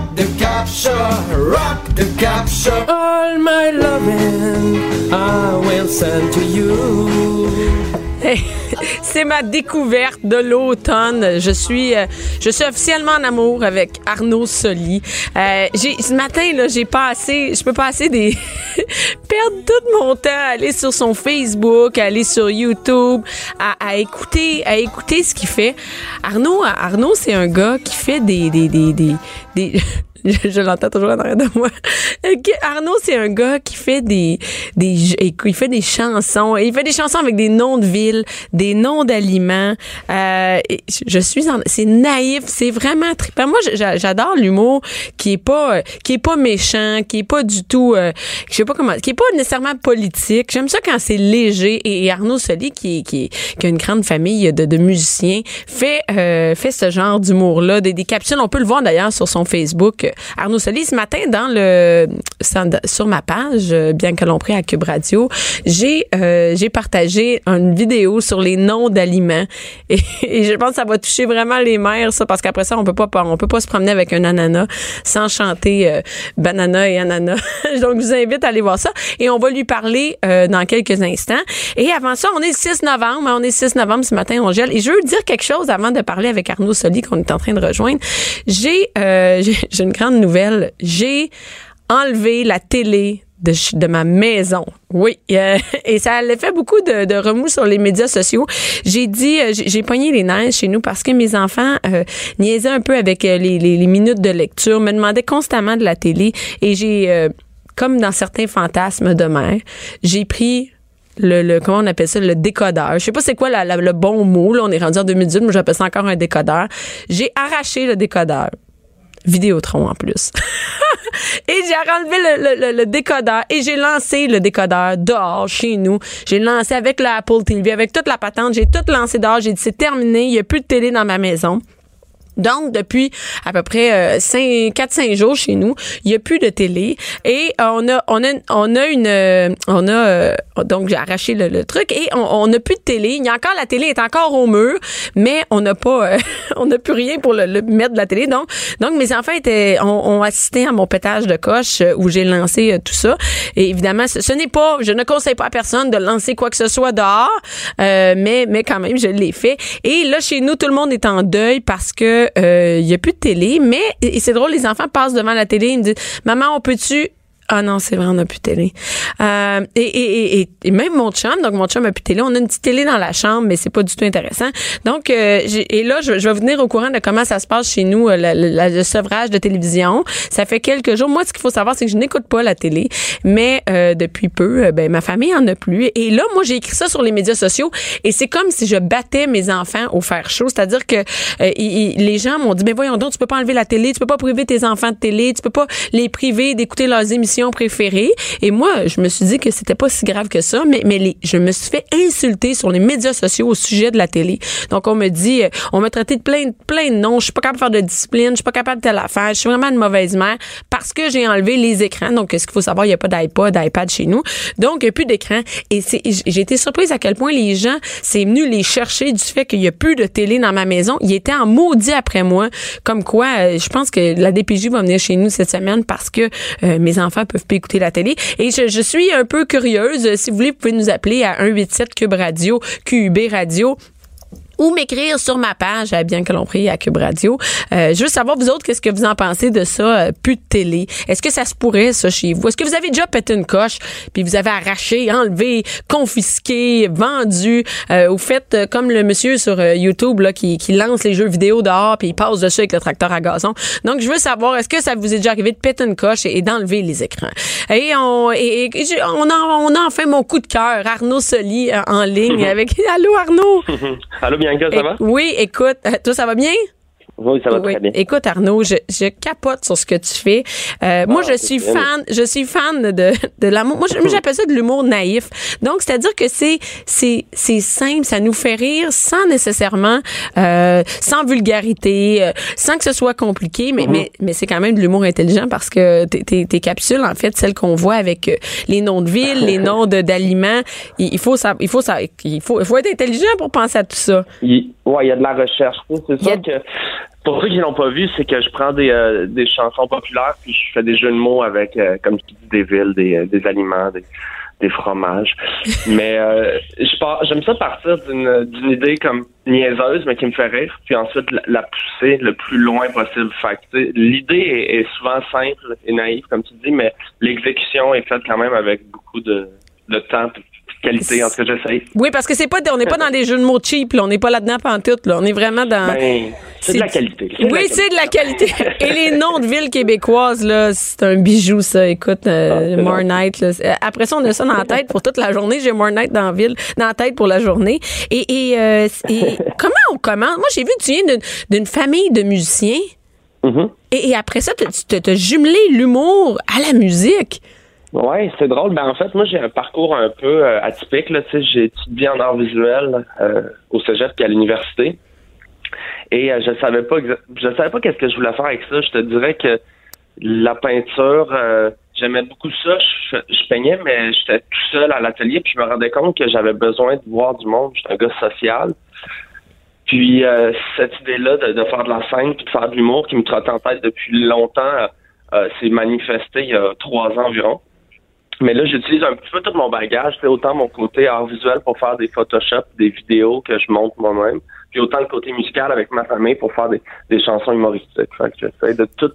the capture, rock the capture. All my loving I will send to you. Hey, c'est ma découverte de l'automne. Je suis, euh, je suis officiellement en amour avec Arnaud Soli. Euh, j'ai, ce matin là, j'ai passé, je peux passer des perdre tout mon temps à aller sur son Facebook, à aller sur YouTube, à, à écouter, à écouter ce qu'il fait. Arnaud, Arnaud, c'est un gars qui fait des, des, des, des, des je, l'entends toujours en arrière de moi. Arnaud, c'est un gars qui fait des, des, il fait des chansons. Il fait des chansons avec des noms de villes, des noms d'aliments. Euh, je suis en, c'est naïf, c'est vraiment trippant. Moi, j'adore l'humour qui est pas, qui est pas méchant, qui est pas du tout, euh, je sais pas comment, qui est pas nécessairement politique. J'aime ça quand c'est léger. Et, Arnaud Soli, qui, qui, qui a une grande famille de, de musiciens, fait, euh, fait ce genre d'humour-là, des, des capsules. On peut le voir d'ailleurs sur son Facebook Arnaud Soli, ce matin, dans le sur ma page, euh, bien que l'on prie à Cube Radio, j'ai euh, j'ai partagé une vidéo sur les noms d'aliments et, je pense que ça va toucher vraiment les mères, ça, parce qu'après ça, on peut pas on peut pas se promener avec un ananas sans chanter euh, banana et ananas. Donc, je vous invite à aller voir ça et on va lui parler dans quelques instants. Et avant ça, on est le 6 novembre, hein, on est le 6 novembre ce matin, on gèle. Et je veux dire quelque chose avant de parler avec Arnaud Soli qu'on est en train de rejoindre. J'ai j'ai une grande nouvelle. J'ai enlevé la télé de, de, ma maison. Oui. Euh, et ça a fait beaucoup de, remous sur les médias sociaux. J'ai dit, euh, j'ai pogné les neiges chez nous parce que mes enfants euh, niaisaient un peu avec les, minutes de lecture, me demandaient constamment de la télé. Et j'ai, comme dans certains fantasmes de mère, j'ai pris le, comment on appelle ça le décodeur. Je sais pas c'est quoi le bon mot là, on est rendu en 2018, mais j'appelle ça encore un décodeur. J'ai arraché le décodeur. Vidéotron en plus. et j'ai enlevé le, le, décodeur et j'ai lancé le décodeur dehors chez nous. J'ai lancé avec l'Apple TV, avec toute la patente. J'ai tout lancé dehors. J'ai dit c'est terminé. Il n'y a plus de télé dans ma maison. Donc, depuis à peu près 4-5 euh, jours chez nous, il n'y a plus de télé. Et euh, on a, on a, on a une, euh, on a, donc j'ai arraché le, truc et on n'a plus de télé. Il y a encore, la télé est encore au mur, mais on n'a pas, on n'a plus rien pour le, mettre de la télé. Donc, donc mes enfants étaient, ont, assisté à mon pétage de coche où j'ai lancé tout ça. Et évidemment, ce, n'est pas, je ne conseille pas à personne de lancer quoi que ce soit dehors, mais, mais quand même, je l'ai fait. Et là, chez nous, tout le monde est en deuil parce que euh, y a plus de télé, mais c'est drôle, les enfants passent devant la télé, ils me disent "Maman, on peut-tu ah non, c'est vrai, on n'a plus de télé. Euh, et, et, et, et, même mon chum, donc mon chum a plus de télé. On a une petite télé dans la chambre, mais c'est pas du tout intéressant. Donc, euh, et là, je, je, vais venir au courant de comment ça se passe chez nous, euh, le sevrage de télévision. Ça fait quelques jours. Moi, ce qu'il faut savoir, c'est que je n'écoute pas la télé, mais euh, depuis peu, euh, ben ma famille en a plus. Et là, moi, j'ai écrit ça sur les médias sociaux, et c'est comme si je battais mes enfants au fer chaud. C'est-à-dire que les gens m'ont dit, mais voyons donc, tu peux pas enlever la télé, tu peux pas priver tes enfants de télé, tu peux pas les priver d'écouter leurs émissions préférée. Et moi, je me suis dit que c'était pas si grave que ça, mais, mais les, je me suis fait insulter sur les médias sociaux au sujet de la télé. Donc, on me dit, euh, on m'a traité de plein, plein de noms. Je suis pas capable de faire de discipline. Je suis pas capable de telle affaire. Je suis vraiment une mauvaise mère parce que j'ai enlevé les écrans. Donc, ce qu'il faut savoir, il n'y a pas d'iPod, d'iPad chez nous. Donc, il n'y a plus d'écran. Et j'ai été surprise à quel point les gens, c'est venu les chercher du fait qu'il n'y a plus de télé dans ma maison. Ils étaient en maudit après moi. Comme quoi, euh, je pense que la DPJ va venir chez nous cette semaine parce que euh, mes enfants peuvent pas écouter la télé. Et je, je suis un peu curieuse. Si vous voulez, vous pouvez nous appeler à 187 Cube Radio, QUB Radio ou m'écrire sur ma page à Bien que l'on prie à Cube Radio. Euh, je veux savoir, vous autres, qu'est-ce que vous en pensez de ça, euh, plus de télé? Est-ce que ça se pourrait, ça, chez vous? Est-ce que vous avez déjà pété une coche, puis vous avez arraché, enlevé, confisqué, vendu, euh, ou faites euh, comme le monsieur sur euh, YouTube là, qui, qui lance les jeux vidéo dehors, puis il passe dessus avec le tracteur à gazon? Donc, je veux savoir, est-ce que ça vous est déjà arrivé de péter une coche et, et d'enlever les écrans? Et on, et, et on, a, on a enfin mon coup de cœur, Arnaud Soli, euh, en ligne avec... Allô, Arnaud? Allô Bianca, ça va? Oui, écoute, toi, ça va bien? Oui, ça va Oui. très bien. Écoute Arnaud, je, je capote sur ce que tu fais. Euh, moi, je c'est suis bien. fan, je suis fan de, de l'amour. Moi, je- j'appelle ça de l'humour naïf. Donc, c'est-à-dire que c'est c'est c'est simple, ça nous fait rire sans nécessairement, euh, sans vulgarité, euh, sans que ce soit compliqué, mais mais mais c'est quand même de l'humour intelligent parce que tes, tes, tes capsules, en fait, celles qu'on voit avec euh, les noms de villes, les noms de- d'aliments, il, il faut ça, il faut ça, il faut il faut être intelligent pour penser à tout ça. Il, ouais, il y a de la recherche. C'est sûr que pour ceux qui l'ont pas vu, c'est que je prends des, euh, des chansons populaires puis je fais des jeux de mots avec, euh, comme tu dis, des villes, des, euh, des aliments, des, des fromages. mais euh, je pars, j'aime ça partir d'une, d'une idée comme niaiseuse, mais qui me fait rire, puis ensuite la, la pousser le plus loin possible. L'idée est, est souvent simple et naïve, comme tu dis, mais l'exécution est faite quand même avec beaucoup de, de temps et qualité. En tout cas, j'essaye. Oui, parce que c'est pas, on n'est pas dans des jeux de mots cheap, là. On n'est pas là-dedans pantoute, là. On est vraiment dans. Ben, c'est de la qualité. Oui, c'est de la qualité. Et les noms de villes québécoises, là, c'est un bijou, ça. Écoute, euh, Ah, More. Night, là. Euh, Après ça, on a ça dans la tête pour toute la journée. J'ai More Night dans la ville, dans la tête pour la journée. Et, et, euh, et comment on commence? Moi, j'ai vu que tu viens d'une- famille de musiciens. Mhm. Et, et après ça, tu as jumelé l'humour à la musique. Ouais, c'est drôle. Ben en fait, moi j'ai un parcours un peu euh, atypique. Là, j'ai étudié en art visuel euh, au cégep et à l'université. Et euh, je savais pas je savais pas qu'est-ce que je voulais faire avec ça. Je te dirais que la peinture, euh, j'aimais beaucoup ça. Je, peignais, mais j'étais tout seul à l'atelier, puis je me rendais compte que j'avais besoin de voir du monde. J'étais un gars social. Puis euh, cette idée-là de, faire de la scène puis de faire de l'humour qui me trottait en tête depuis longtemps s'est manifesté il y a trois ans environ. Mais là, j'utilise un petit peu tout mon bagage, c'est autant mon côté art visuel pour faire des Photoshop, des vidéos que je monte moi-même, puis autant le côté musical avec ma famille pour faire des, des chansons humoristiques. Fait que j'essaie de tout.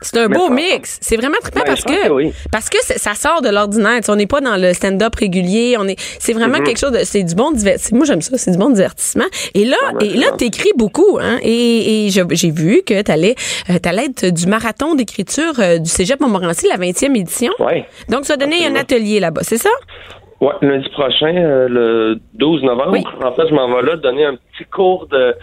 C'est un beau ça- mix. C'est vraiment trippant Ouais, parce que, que oui. parce que ça sort de l'ordinaire. On n'est pas dans le stand-up régulier. On est, c'est Mm-hmm. vraiment quelque chose de, c'est du bon divertissement. Moi, j'aime ça. C'est du bon divertissement. Et là, Ouais, et c'est là, t'écris beaucoup, hein. Et, et j'ai vu que t'allais, euh, t'allais être du marathon d'écriture euh, du Cégep Montmorency, la 20e édition. Ouais. Donc, as donné un atelier là-bas, c'est ça? Ouais, lundi prochain, euh, le 12 novembre, Oui. en fait, je m'en vais là donner un petit cours de-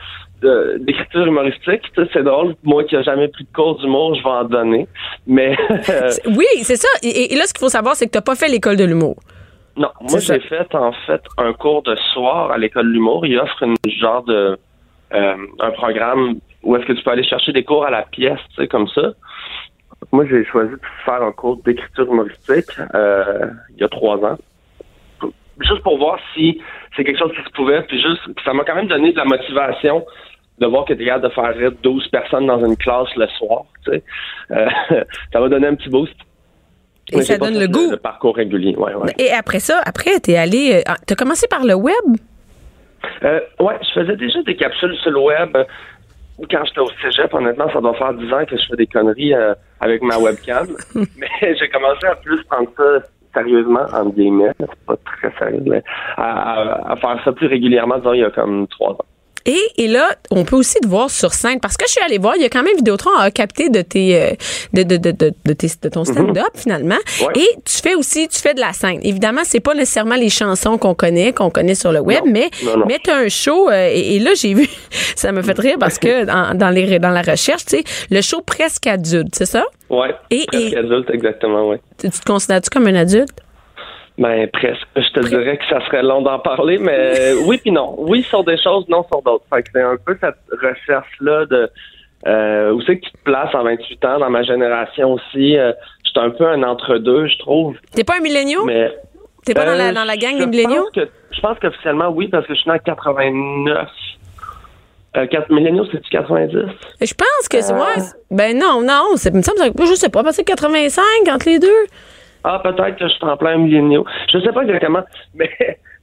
d'écriture humoristique. Tu C'est drôle, moi qui n'ai jamais pris de cours d'humour, je vais en donner. Mais Oui, c'est ça. Et, et là, ce qu'il faut savoir, c'est que t'as pas fait l'école de l'humour. Non, moi j'ai fait en fait un cours de soir à l'école de l'humour. Ils offrent une genre de euh, un programme où est-ce que tu peux aller chercher des cours à la pièce, tu sais, comme ça. Moi j'ai choisi de faire un cours d'écriture humoristique euh, il y a trois ans. Juste pour voir si c'est quelque chose qui se pouvait, puis juste ça m'a quand même donné de la motivation de voir que tu es capable de faire rire 12 personnes dans une classe le soir, tu sais. Euh, ça va donner un petit boost. Et Mais ça donne le goût. Le parcours régulier, ouais, ouais. Et après ça, après, t'es allé, euh, ah, t'as commencé par le web? Euh, ouais, je faisais déjà des capsules sur le web. Quand j'étais au cégep, honnêtement, ça doit faire 10 ans que je fais des conneries euh, avec ma webcam. mais j'ai commencé à plus prendre ça sérieusement, en guillemets. C'est pas très sérieux, mais à, à- faire ça plus régulièrement, disons, il y a comme 3 ans. Et, et là, on peut aussi te voir sur scène parce que je suis allée voir, il y a quand même Vidéotron a capté de tes euh, de, de, de, de, de tes- de ton stand-up finalement. Ouais. Et tu fais aussi, tu fais de la scène. Évidemment, c'est pas nécessairement les chansons qu'on connaît, qu'on connaît sur le web, Non. mais Non, non. mais t'as un show euh, et, et là j'ai vu, ça me fait rire parce que dans, dans les dans la recherche, tu sais, le show presque adulte, c'est ça? Ouais, Et- presque et- adulte, exactement, ouais. tu, tu te considères-tu comme un adulte? Ben, presque. Je te dirais que ça serait long d'en parler, mais oui puis non. Oui sur des choses, non sur d'autres. Fait que c'est un peu cette recherche-là de euh, où c'est que tu te places en 28 ans, dans ma génération aussi. Euh, J'étais un peu un entre-deux, je trouve. T'es pas un milléniau Mais T'es pas dans euh, la dans la gang des milléniaux? Je pense qu'officiellement, oui, parce que je suis né en 89. Euh, 4 milléniaux, c'est-tu 90? Je pense que c'est Euh. moi. ben non, non, c'est me semble que- je sais pas, parce que 85 entre les deux. Ah, peut-être que je suis en plein milléniaux. Je sais pas exactement, mais,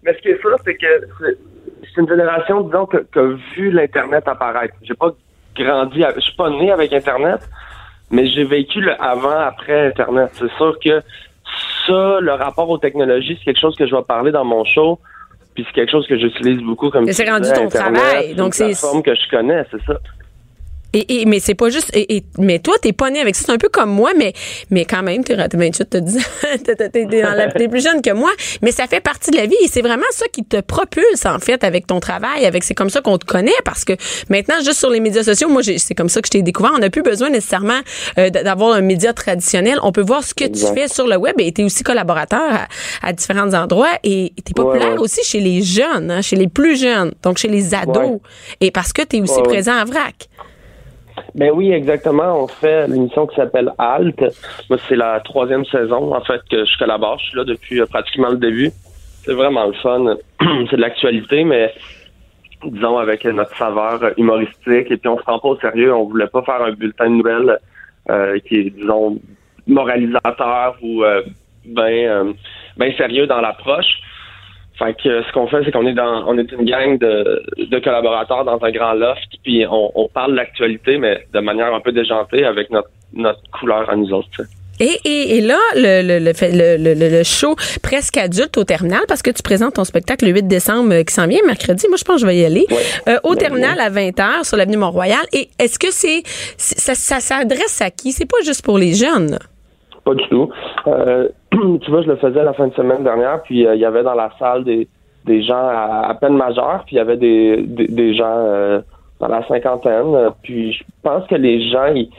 mais ce qui est sûr, c'est que c'est- c'est une génération, disons, qui a vu l'Internet apparaître. J'ai pas grandi, je suis pas né avec Internet, mais j'ai vécu le avant-après Internet. C'est sûr que ça, le rapport aux technologies, c'est quelque chose que je vais parler dans mon show, puis c'est quelque chose que j'utilise beaucoup comme Mais c'est rendu ton Internet, travail, c'est donc une c'est- plateforme que je connais, c'est ça. Et, et- mais c'est pas juste et, et- mais toi t'es pas né avec ça. C'est un peu comme moi mais mais quand même t'es t'es 28 t'as 10 ans. T'es- plus jeune que moi. Mais ça fait partie de la vie et c'est vraiment ça qui te propulse en fait avec ton travail avec c'est comme ça qu'on te connaît parce que maintenant juste sur les médias sociaux moi j'ai- c'est comme ça que je t'ai découvert. On n'a plus besoin nécessairement euh, d'avoir un média traditionnel. On peut voir ce que Exact. tu fais sur le web et t'es aussi collaborateur à, à différents endroits et t'es populaire Ouais, ouais. aussi chez les jeunes hein, chez les plus jeunes donc chez les ados. Ouais. et parce que t'es aussi présent à Vrac Ben oui, exactement. On fait l'émission qui s'appelle Alt. Moi, c'est la troisième saison, en fait, que je collabore. Je suis là depuis euh, pratiquement le début. C'est vraiment le fun. c'est de l'actualité, mais disons avec notre saveur euh, humoristique. Et puis, on se prend pas au sérieux. On voulait pas faire un bulletin de nouvelles euh, qui est, disons, moralisateur ou euh, ben, euh, ben sérieux dans l'approche. Fait que euh, ce qu'on fait, c'est qu'on est dans, on est une gang de, de collaborateurs dans un grand loft, puis on, on parle de l'actualité, mais de manière un peu déjantée avec notre, notre couleur à nous autres. Et, et, et là, le, le, le, le, le, le- le show presque adulte au terminal, parce que tu présentes ton spectacle le 8 décembre euh, qui s'en vient, mercredi. Moi, je pense que je vais y aller. Ouais. Euh, au Ben, terminal à 20h sur l'avenue Mont-Royal. Et est-ce que c'est, c'est- ça, ça s'adresse à qui? C'est pas juste pour les jeunes. Pas du tout. Euh, tu vois, je le faisais la fin de semaine dernière, puis euh, il y avait dans la salle des, des gens à, à peine majeurs, puis il y avait des, des, des gens euh, dans la cinquantaine. Puis je pense que les gens, ils,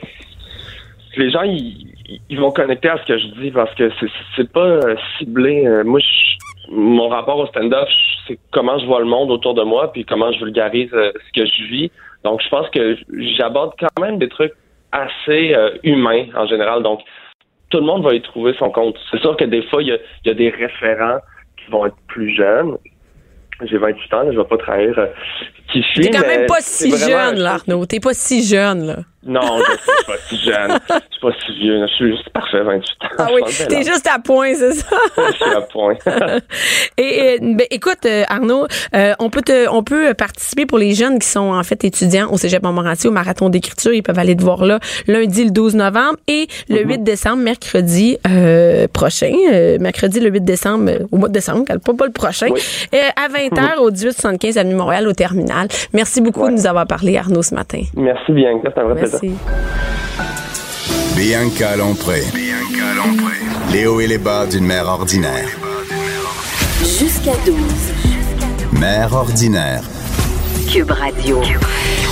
les gens, ils, ils vont connecter à ce que je dis parce que c'est, pas euh, ciblé. Euh, moi, je- mon rapport au stand-up, c'est comment je vois le monde autour de moi, puis comment je vulgarise ce que je vis. Donc, je pense que j'aborde quand même des trucs assez humains en général. Donc, tout le monde va y trouver son compte. C'est sûr que des fois, il y a, il y a des référents qui vont être plus jeunes. J'ai 28 ans, là, je vais pas trahir euh, qui je suis. T'es quand même pas si jeune, là, Arnaud. T'es pas si jeune, là. Non, je suis pas si jeune. Je suis pas si vieux. Je suis juste parfait, 28 ans. Ah oui, t'es juste à point, c'est ça? Je suis à point. Et, et, ben, écoute, euh, Arnaud, euh, on peut te, on peut participer pour les jeunes qui sont en fait étudiants au Cégep Montmorency au marathon d'écriture. Ils peuvent aller te voir là lundi le 12 novembre et le 8 décembre, mercredi euh, prochain, euh, mercredi le 8 décembre, euh, au mois de décembre, pas, pas le prochain, Oui. euh, à 20h au 1875 avenue Montréal au terminal. Merci beaucoup Ouais. de nous avoir parlé, Arnaud, ce matin. Merci bien. C'est un vrai plaisir. Merci. Bianca Lompré. Les hauts et les bas d'une mère ordinaire. Jusqu'à 12. Mère ordinaire. Cube Radio. Je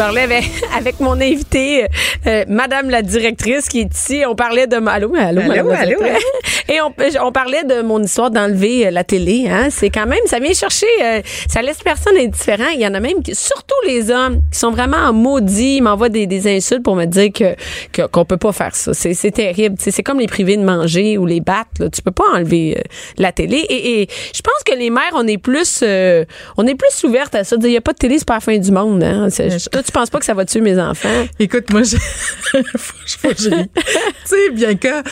parlais avec, avec mon invité, euh, Madame la directrice qui est ici. On parlait de... Allô, allô, allô, directrice. Et on, on parlait de mon histoire d'enlever euh, la télé. Hein. C'est quand même... Ça vient chercher... euh, ça laisse personne indifférent. Il y en a même, qui, surtout les hommes, qui sont vraiment maudits. Ils m'envoient des, des insultes pour me dire que qu'on peut pas faire ça. C'est terrible. C'est comme les privés de manger ou les battre. Là. Tu peux pas enlever euh, la télé. Et, et je pense que les mères, on est plus... euh, on est plus ouvertes à ça. Il y a pas de télé, c'est pas la fin du monde. Hein. Tu penses pas que ça va tuer mes enfants? Écoute, moi, je... que tu sais, Bianca,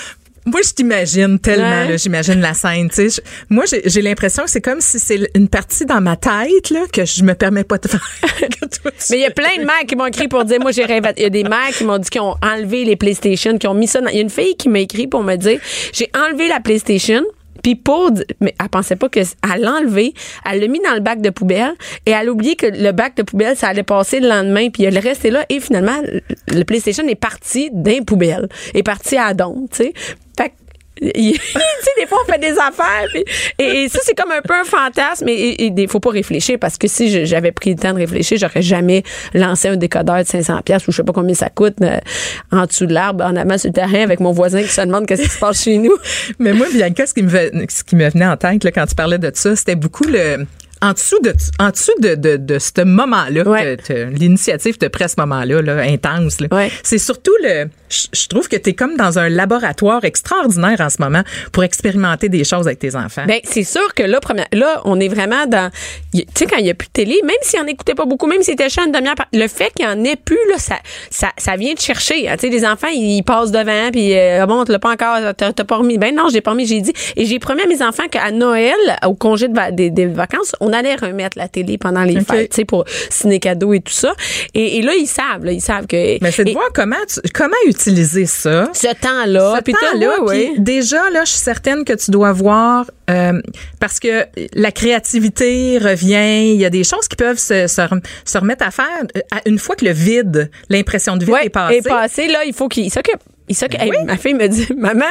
moi, je t'imagine tellement, Ouais. j'imagine la scène. Je- Moi, j'ai l'impression que c'est comme si c'est une partie dans ma tête, là, que je me permets pas de faire. Que toi, Mais il y a plein de mères qui m'ont écrit pour dire, moi, j'ai rêvé. Il y a des mères qui m'ont dit qu'ils ont enlevé les PlayStation, qui ont mis ça dans. Il y a une fille qui m'a écrit pour me dire, j'ai enlevé la PlayStation. Puis pour, mais elle pensait pas que l'a enlevé, elle l'a mis dans le bac de poubelle et elle a oublié que le bac de poubelle ça allait passer le lendemain puis elle est resté là et finalement le- PlayStation est parti d'un poubelle, est parti à don, tu sais. tu sais, des fois, on fait des affaires. et, ça, c'est comme un peu un fantasme. Et il faut pas réfléchir parce que si j'avais pris le temps de réfléchir, j'aurais jamais lancé un décodeur de 500 pièces ou je sais pas combien ça coûte euh, en dessous de l'arbre, en avant sur le terrain avec mon voisin qui se demande qu'est-ce qui se passe chez nous. Mais moi, Bianca, ce qui me, ce qui me venait en tête, là, quand tu parlais de ça, c'était beaucoup le, en dessous de, en dessous de, de, de ce moment-là, Ouais. l'initiative te prête ce moment-là, là, intense, là. Ouais. c'est surtout le, je, trouve que tu es comme dans un laboratoire extraordinaire en ce moment pour expérimenter des choses avec tes enfants. Ben, c'est sûr que là, première, là, on est vraiment dans, tu sais, quand il y a plus de télé, même s'il en écoutait pas beaucoup, même s'il était chiant une demi-heure, le fait qu'il y en ait plus, là, ça, ça, ça vient de chercher. hein. Tu sais, les enfants, ils passent devant, puis euh, Ah bon, tu l'as pas encore, t'as t'as pas remis. Ben non, j'ai pas remis, j'ai dit. Et j'ai promis à mes enfants qu'à Noël, au congé de va- des, des vacances, on on allait remettre la télé pendant les fêtes, tu sais, pour ciné cadeaux et tout ça. Et, et là, ils savent, là, ils savent que. Mais c'est de et voir comment, tu- comment utiliser ça. ce temps-là, Ce temps-là, ouais. déjà là, je suis certaine que tu dois voir euh, parce que la créativité revient. Il y a des choses qui peuvent se, se, rem- se remettre à faire euh, une fois que le vide, l'impression de vide Ouais, est passée. est passé, là, il faut qu'il s'occupe. Hey, Oui. ma fille me dit, maman,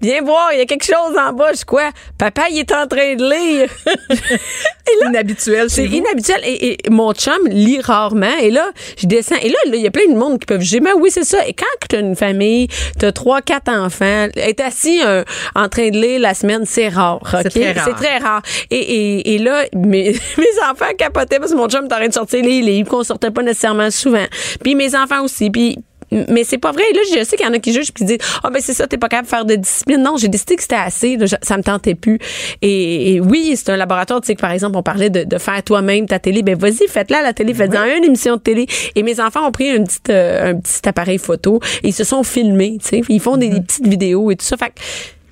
viens voir, il y a quelque chose en bas. Je dis, quoi? Papa, il est en train de lire. inhabituel C'est chez vous. inhabituel. Et, et mon chum lit rarement. Et là, je descends. Et là, là, il y a plein de monde qui peuvent juger. Mais oui, c'est ça. Et quand tu as une famille, tu as trois, quatre enfants, être assis euh, en train de lire la semaine, c'est rare. C'est très rare. C'est très rare. Et, et, et là, mes, mes enfants capotaient parce que mon chum est en train de sortir les livres qu'on sortait pas nécessairement souvent. Puis mes enfants aussi. Puis mais c'est pas vrai. Là, je sais qu'il y en a qui jugent puis qui disent Ah, ben c'est ça, t'es pas capable de faire de discipline. Non, j'ai décidé que c'était assez. là, ça me tentait plus. Et, et oui, c'est un laboratoire. Tu sais, que par exemple, on parlait de, de faire toi-même ta télé. Ben vas-y, faites-la la télé. Faites-en une émission de télé. Et mes enfants ont pris un petit, euh, un petit appareil photo et ils se sont filmés. Tu sais, ils font des, des petites vidéos et tout ça. Fait que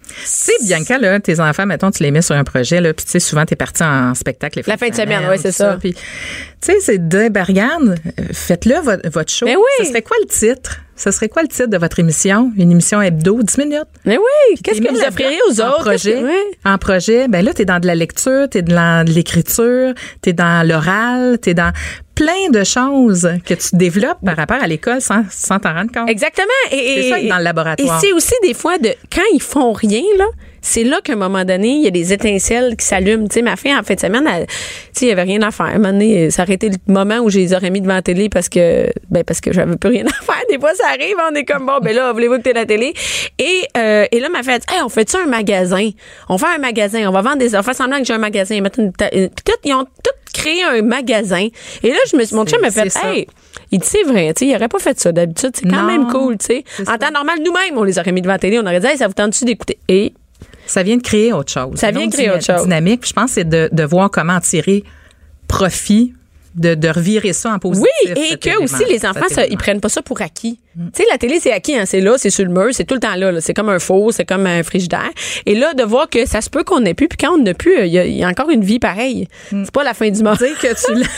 Tu sais, Bianca, là, tes enfants, mettons, tu les mets sur un projet, là, puis tu sais, souvent, t'es parti en spectacle les La fin de semaine, ouais, c'est ça. Puis, tu sais, c'est de ben, regarde, faites-le votre, votre show. Ben oui. Ce serait quoi le titre? Ce serait quoi le titre de votre émission? Une émission hebdo, 10 minutes? Mais oui, qu'est-ce que vous offririez aux en autres? projet, que- ouais. En projet, ben là, t'es dans de la lecture, t'es dans de l'écriture, t'es dans l'oral, t'es dans plein de choses que tu développes par rapport à l'école sans sans t'en rendre compte. Exactement. Et, C'est ça, dans le laboratoire. Et c'est aussi des fois de quand ils font rien là. C'est là qu'à un moment donné, il y a des étincelles qui s'allument. Tu sais, ma fille, en fin de semaine, elle- tu sais, il y avait rien à faire. À un moment donné, ça aurait été le moment où je les aurais mis devant la télé parce que, ben, parce que j'avais plus rien à faire. Des fois, ça arrive, on est comme, bon, ben là, voulez-vous que t'aies la télé? Et, euh, et là, ma fille a dit, hey, on fait ça un magasin? On fait un magasin, on va vendre des, on fait semblant que j'ai un magasin, une, une- tout, ils ont tout créé un magasin. Et là, je me suis, mon chum m'a fait, hey, il dit, c'est vrai, tu sais, il aurait pas fait ça d'habitude. C'est quand Non, même cool, tu sais. En ça. temps normal, nous-mêmes, on les aurait mis devant la télé, on aurait dit, hey, ça vous tente-tu d'écouter? Et Ça vient de créer autre chose. Ça vient autre créer autre chose. Dynamique. Je pense que c'est de, de voir comment tirer profit, de, de revirer ça en positif. oui, et que aussi, les enfants, ça, ils prennent pas ça pour acquis. Tu sais, la télé, c'est acquis, hein, c'est là, c'est sur le mur, c'est tout le temps là, là. c'est comme un four, c'est comme un frigidaire. Et là, de voir que ça se peut qu'on n'ait plus, puis quand on n'a plus, il y, a- il y a encore une vie pareille. C'est pas la fin du monde. Que tu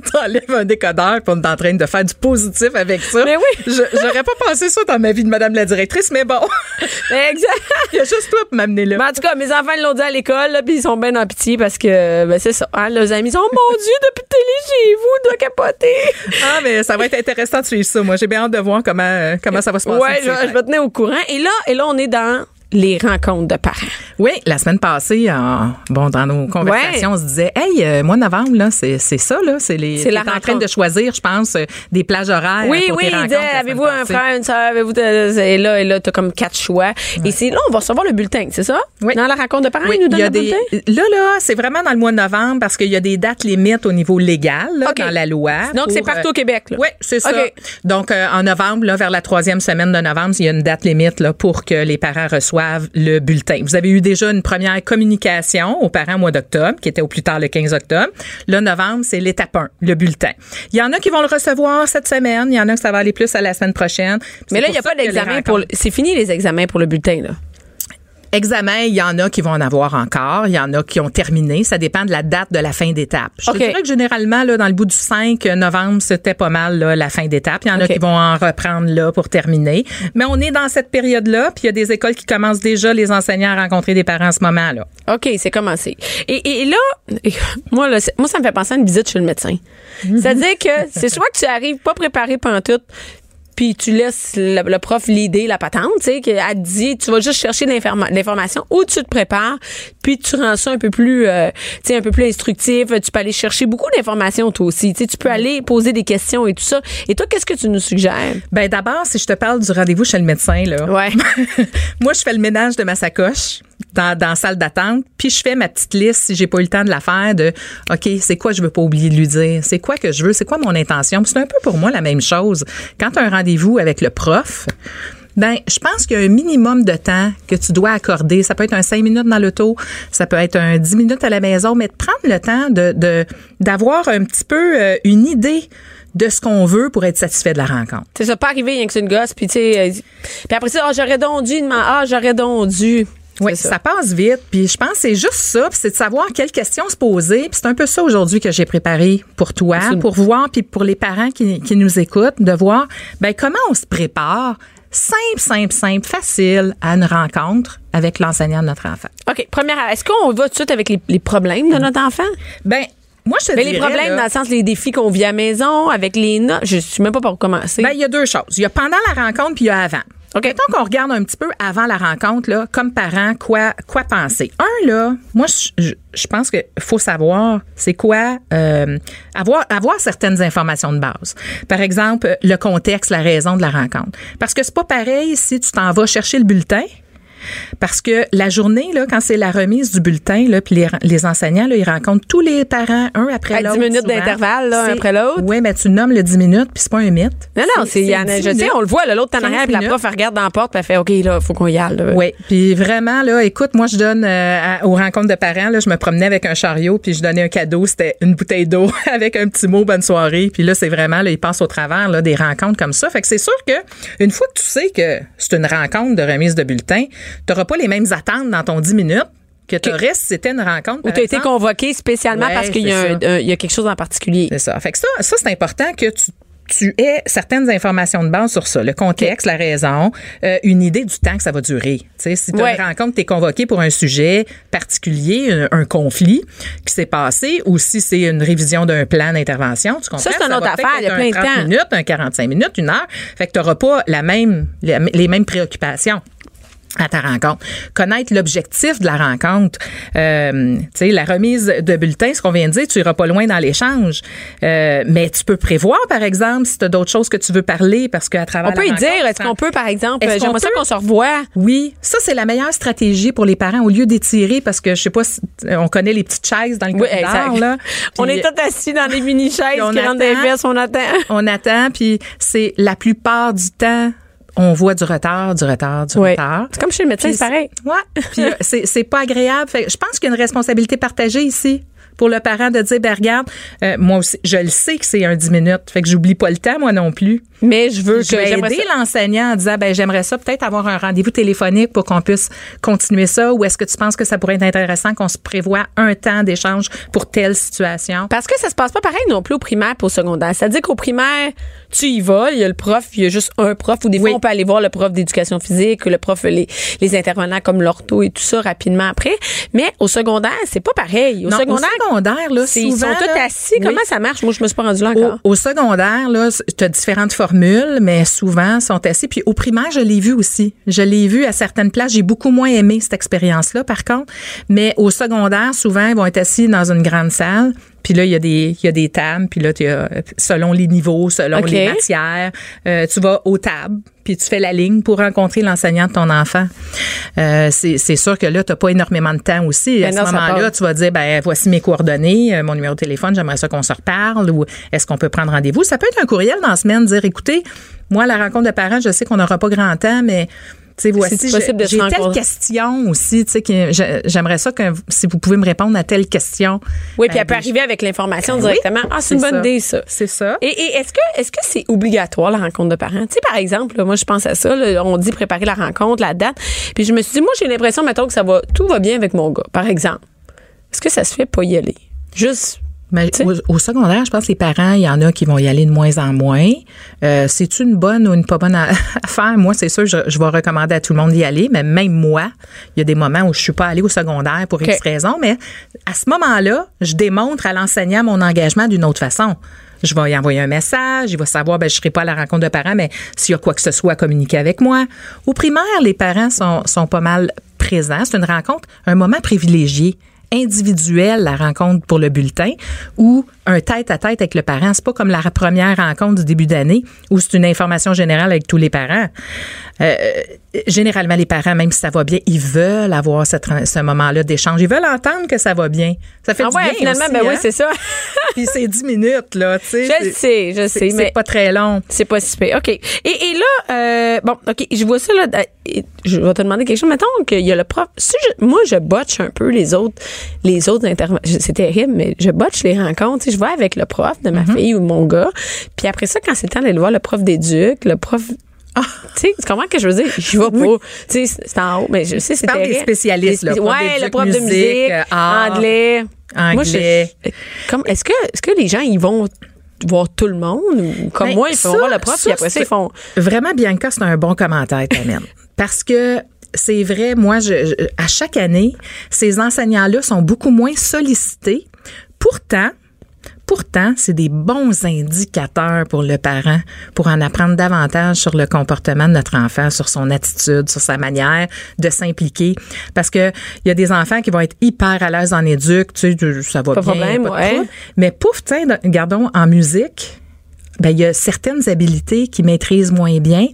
t'enlèves un décodeur puis on est en train de faire du positif avec ça. Mais oui. J'aurais pas pensé ça dans ma vie de madame la directrice, mais bon. Mais exact. Il y a juste toi pour m'amener là. Mais en tout cas, mes enfants ils l'ont dit à l'école, puis ils sont bien en pitié parce que, ben, c'est ça. Hein, leurs amis disent, oh mon Dieu, depuis télé chez vous, doit capoter. Ah, mais ça va être intéressant de suivre ça. Moi, j'ai bien hâte de voir comment, euh, comment ça va se passer. D'ici je, je vais tenir au courant. Et là, et là, on est dans les rencontres de parents. Oui, la semaine passée, en- bon, dans nos conversations, Ouais. on se disait, hey, euh, mois de novembre, là, c'est c'est ça, là, c'est les. C'est la en train de choisir, je pense, euh, des plages horaires. Oui, pour oui, tes il semaine avez-vous un frère, une soeur, avez-vous, et là, et là, t'as comme quatre choix. Et c'est là, on va recevoir le bulletin, c'est ça? Oui. Dans la rencontre de parents, Oui, ils nous donnent il y a le des, bulletin? là, là, c'est vraiment dans le mois de novembre parce qu'il y a des dates limites au niveau légal, là, dans la loi. Donc, c'est pour, partout euh, au Québec, là. Oui, c'est ça. Donc, euh, en novembre, là, vers la troisième semaine de novembre, il y a une date limite là, pour que les parents reçoivent le bulletin. Vous avez eu déjà une première communication aux parents au mois d'octobre, qui était au plus tard le 15 octobre. Le novembre, c'est l'étape 1, le bulletin. Il y en a qui vont le recevoir cette semaine, il y en a que ça va aller plus à la semaine prochaine. Mais là, il n'y a pas d'examen pour. le- C'est fini les examens pour le bulletin, là. Examen, il y en a qui vont en avoir encore, il y en a qui ont terminé. Ça dépend de la date de la fin d'étape. Je OK. te dirais que généralement, là, dans le bout du 5 novembre, c'était pas mal là, la fin d'étape. Il y en a qui vont en reprendre là pour terminer. Mais on est dans cette période-là, puis il y a des écoles qui commencent déjà les enseignants à rencontrer des parents en ce moment là. OK, c'est commencé. Et, et là, moi, là, moi, ça me fait penser à une visite chez le médecin. Mhm. C'est-à-dire que c'est soit que tu arrives pas préparé pendant tout, puis tu laisses le, le prof l'idée, la patente, tu sais, qu'elle te dit, tu vas juste chercher l'informa- l'information, ou tu te prépares, puis tu rends ça un peu plus, euh, tu sais, un peu plus instructif. Tu peux aller chercher beaucoup d'informations, toi aussi. Tu sais, tu peux aller poser des questions et tout ça. Et toi, qu'est-ce que tu nous suggères? Ben d'abord, si je te parle du rendez-vous chez le médecin là. Ouais. Moi, je fais le ménage de ma sacoche dans, dans la salle d'attente, puis je fais ma petite liste si j'ai pas eu le temps de la faire de OK, c'est quoi je veux pas oublier de lui dire, c'est quoi que je veux, c'est quoi mon intention? C'est un peu pour moi la même chose. Quand tu as un rendez-vous avec le prof, ben, je pense qu'il y a un minimum de temps que tu dois accorder. Ça peut être un 5 minutes dans l'auto, ça peut être un 10 minutes à la maison, mais de prendre le temps de d'avoir un petit peu euh, une idée de ce qu'on veut pour être satisfait de la rencontre. C'est ça, pas arriver rien que c'est une gosse, puis tu sais, euh, puis après ça, ah, j'aurais donc dû, ah, j'aurais donc dû. Oui, ça. passe vite. Puis je pense que c'est juste ça, puis c'est de savoir quelles questions se poser. Puis c'est un peu ça aujourd'hui que j'ai préparé pour toi, Absolument. pour voir, puis pour les parents qui, qui nous écoutent, de voir ben, comment on se prépare simple, simple, simple, facile à une rencontre avec l'enseignant de notre enfant. OK, première, est-ce qu'on va tout de suite avec les, les problèmes de notre enfant? Ben, moi, je te Mais dirais, les problèmes là, dans le sens les défis qu'on vit à la maison, avec les notes, je sais même pas où commencer. Ben, il y a deux choses. Il y a pendant la rencontre puis il y a avant. OK. Mettons qu'on regarde un petit peu avant la rencontre, là, comme parent, quoi, quoi penser. Un, là, moi, je- je pense qu'il faut savoir c'est quoi euh, avoir, avoir certaines informations de base. Par exemple, le contexte, la raison de la rencontre. Parce que c'est pas pareil si tu t'en vas chercher le bulletin. Parce que la journée, là, quand c'est la remise du bulletin, là, puis les, les enseignants, là, ils rencontrent tous les parents, un après À 10 l'autre. minutes d'intervalle, là, un C'est- après l'autre. Oui, mais tu nommes le 10 minutes, puis c'est pas un mythe. non, non, c'est, il y en a- 10 je sais, on le voit, l'autre en 15 arrière, puis la prof, elle regarde dans la porte, puis elle fait, OK, là, faut qu'on y aille. Oui, puis vraiment là, écoute, moi je donne euh, à- aux rencontres de parents là, je me promenais avec un chariot puis je donnais un cadeau, c'était une bouteille d'eau avec un petit mot bonne soirée, puis là c'est vraiment là ils passent au travers là des rencontres comme ça. Fait que c'est sûr que une fois que tu sais que c'est une rencontre de remise de bulletin, tu pas les mêmes attentes dans ton 10 minutes que tu aurais si c'était une rencontre. Ou tu as été convoqué spécialement Ouais, parce qu'il y, a y quelque chose en particulier. C'est ça. Fait que ça, ça c'est important que tu tu aies certaines informations de base sur ça, le contexte, la raison, euh, une idée du temps que ça va durer. Si tu Ouais. une rencontre, tu es convoqué pour un sujet particulier, un, un conflit qui s'est passé, ou si c'est une révision d'un plan d'intervention, tu comprends? Ça, c'est une autre affaire, il y a être plein un de 30 temps. minutes, un 45 minutes, une heure. Fait que tu n'auras pas la même, les, les mêmes préoccupations à ta rencontre. Connaître l'objectif de la rencontre. Euh, tu sais, la remise de bulletin, ce qu'on vient de dire, tu iras pas loin dans l'échange. Euh, mais tu peux prévoir, par exemple, si tu as d'autres choses que tu veux parler, parce qu'à travers On peut y dire, est-ce qu'on peut, par exemple, Est-ce qu'on j'aimerais ça qu'on se revoie? oui, ça c'est la meilleure stratégie pour les parents au lieu d'étirer parce que je sais pas si on connaît les petites chaises dans le Oui, corridor là. on est tous assis dans des mini-chaises Puis on qui rentrent des attend. fesses, on attend. on attend, puis c'est la plupart du temps, on voit du retard, du retard, du retard. C'est comme chez le médecin, c'est pareil. Ouais. Puis euh, c'est pas agréable. Fait que je pense qu'il y a une responsabilité partagée ici pour le parent de dire ben regarde euh, moi aussi je le sais que c'est un 10 minutes fait que j'oublie pas le temps moi non plus Mais je veux que aider l'enseignant en disant ben j'aimerais ça peut-être avoir un rendez-vous téléphonique pour qu'on puisse continuer ça ou est-ce que tu penses que ça pourrait être intéressant qu'on se prévoit un temps d'échange pour telle situation? Parce que ça se passe pas pareil non plus au primaire pour au secondaire. C'est-à-dire qu'au primaire, tu y vas, il y a le prof, il y a juste un prof, ou des fois, Oui. on peut aller voir le prof d'éducation physique, le prof, les, les intervenants comme l'ortho et tout ça rapidement après. Mais au secondaire, c'est pas pareil. Au Non, secondaire, au secondaire là, ils sont tous assis. oui. Comment ça marche? Moi, je me suis pas rendue là encore. au secondaire, là, tu as différentes mais souvent sont assis. Puis au primaire, je l'ai vu aussi. Je l'ai vu à certaines places. J'ai beaucoup moins aimé cette expérience-là, par contre. Mais au secondaire, souvent, ils vont être assis dans une grande salle. Puis là, il y a des, il y a des tables. Puis là, tu as, selon les niveaux, selon les matières, euh, tu vas aux tables. Puis tu fais la ligne pour rencontrer l'enseignant de ton enfant. Euh, c'est sûr que là, tu n'as pas énormément de temps aussi. à Ben ce non, ça moment-là, tu vas dire, ben voici mes coordonnées, euh, mon numéro de téléphone, j'aimerais ça qu'on se reparle ou est-ce qu'on peut prendre rendez-vous? Ça peut être un courriel dans la semaine, dire, écoutez, moi, la rencontre de parents, je sais qu'on n'aura pas grand temps, mais tu sais, voici, C'est possible de j'ai telle question aussi, tu sais, que j'aimerais ça que si vous pouvez me répondre à telle question. Oui, puis Ben, elle peut arriver avec l'information Ben directement. ah, c'est une bonne ça. idée, ça. C'est ça. Et, et est-ce que est-ce que c'est obligatoire la rencontre de parents? Tu sais par exemple, là, moi je pense à ça, là, on dit préparer la rencontre, la date, puis je me suis dit moi j'ai l'impression mettons que ça va tout va bien avec mon gars par exemple. Est-ce que ça se fait pas y aller? Juste Mais au, au secondaire, je pense que les parents, il y en a qui vont y aller de moins en moins. Euh, c'est une bonne ou une pas bonne affaire? Moi, c'est sûr, je, je vais recommander à tout le monde d'y aller, mais même moi, il y a des moments où je suis pas allée au secondaire pour X OK. raisons, mais à ce moment-là, je démontre à l'enseignant mon engagement d'une autre façon. Je vais y envoyer un message, il va savoir, ben, je serai pas à la rencontre de parents, mais s'il y a quoi que ce soit, communiquer avec moi. Au primaire, les parents sont, sont pas mal présents. C'est une rencontre, un moment privilégié individuel, la rencontre pour le bulletin, ou un tête-à-tête avec le parent. C'est pas comme la première rencontre du début d'année où c'est une information générale avec tous les parents. Euh, généralement, les parents, même si ça va bien, ils veulent avoir cette, ce moment-là d'échange. Ils veulent entendre que ça va bien. Ça fait Ah du ouais, bien finalement aussi, ben oui, hein? c'est ça. Puis c'est 10 minutes, là, tu sais. je le C'est- sais, je c'est- sais C'est mais pas très long. c'est pas si pire. OK. Et, et là, euh, bon, OK, je vois ça, là. Je vais te demander quelque chose. Mettons qu'il y a le prof. Si je- moi, je botche un peu les autres, les autres interventions. C'est terrible, mais je botche les rencontres. Tu sais, Je vais avec le prof de ma Mm-hmm. fille ou mon gars. Puis après ça, quand c'est le temps d'aller voir le prof d'éduc, le prof Tu sais, tu comprends ce que je veux dire? Je vais pas. Tu sais, c'est en haut. Mais je sais, c'est parles des spécialistes, là, Ouais, le prof de musique, musique, euh, art, anglais. Moi, je- anglais. comme, est-ce que, est-ce que les gens, ils vont voir tout le monde ou comme Ben, moi, ils font voir le prof, ça, puis après ça, ils font. Vraiment, Bianca, c'est un bon commentaire, t'amènes. Parce que c'est vrai, moi, je, je- à chaque année, ces enseignants-là sont beaucoup moins sollicités. Pourtant, Pourtant, c'est des bons indicateurs pour le parent pour en apprendre davantage sur le comportement de notre enfant, sur son attitude, sur sa manière de s'impliquer. Parce que il y a des enfants qui vont être hyper à l'aise en éduc, tu sais, ça va Pas de bien, problème, pas de ouais. Mais pouf, tiens, gardons en musique, ben, il y a certaines habiletés qu'ils maîtrisent moins bien.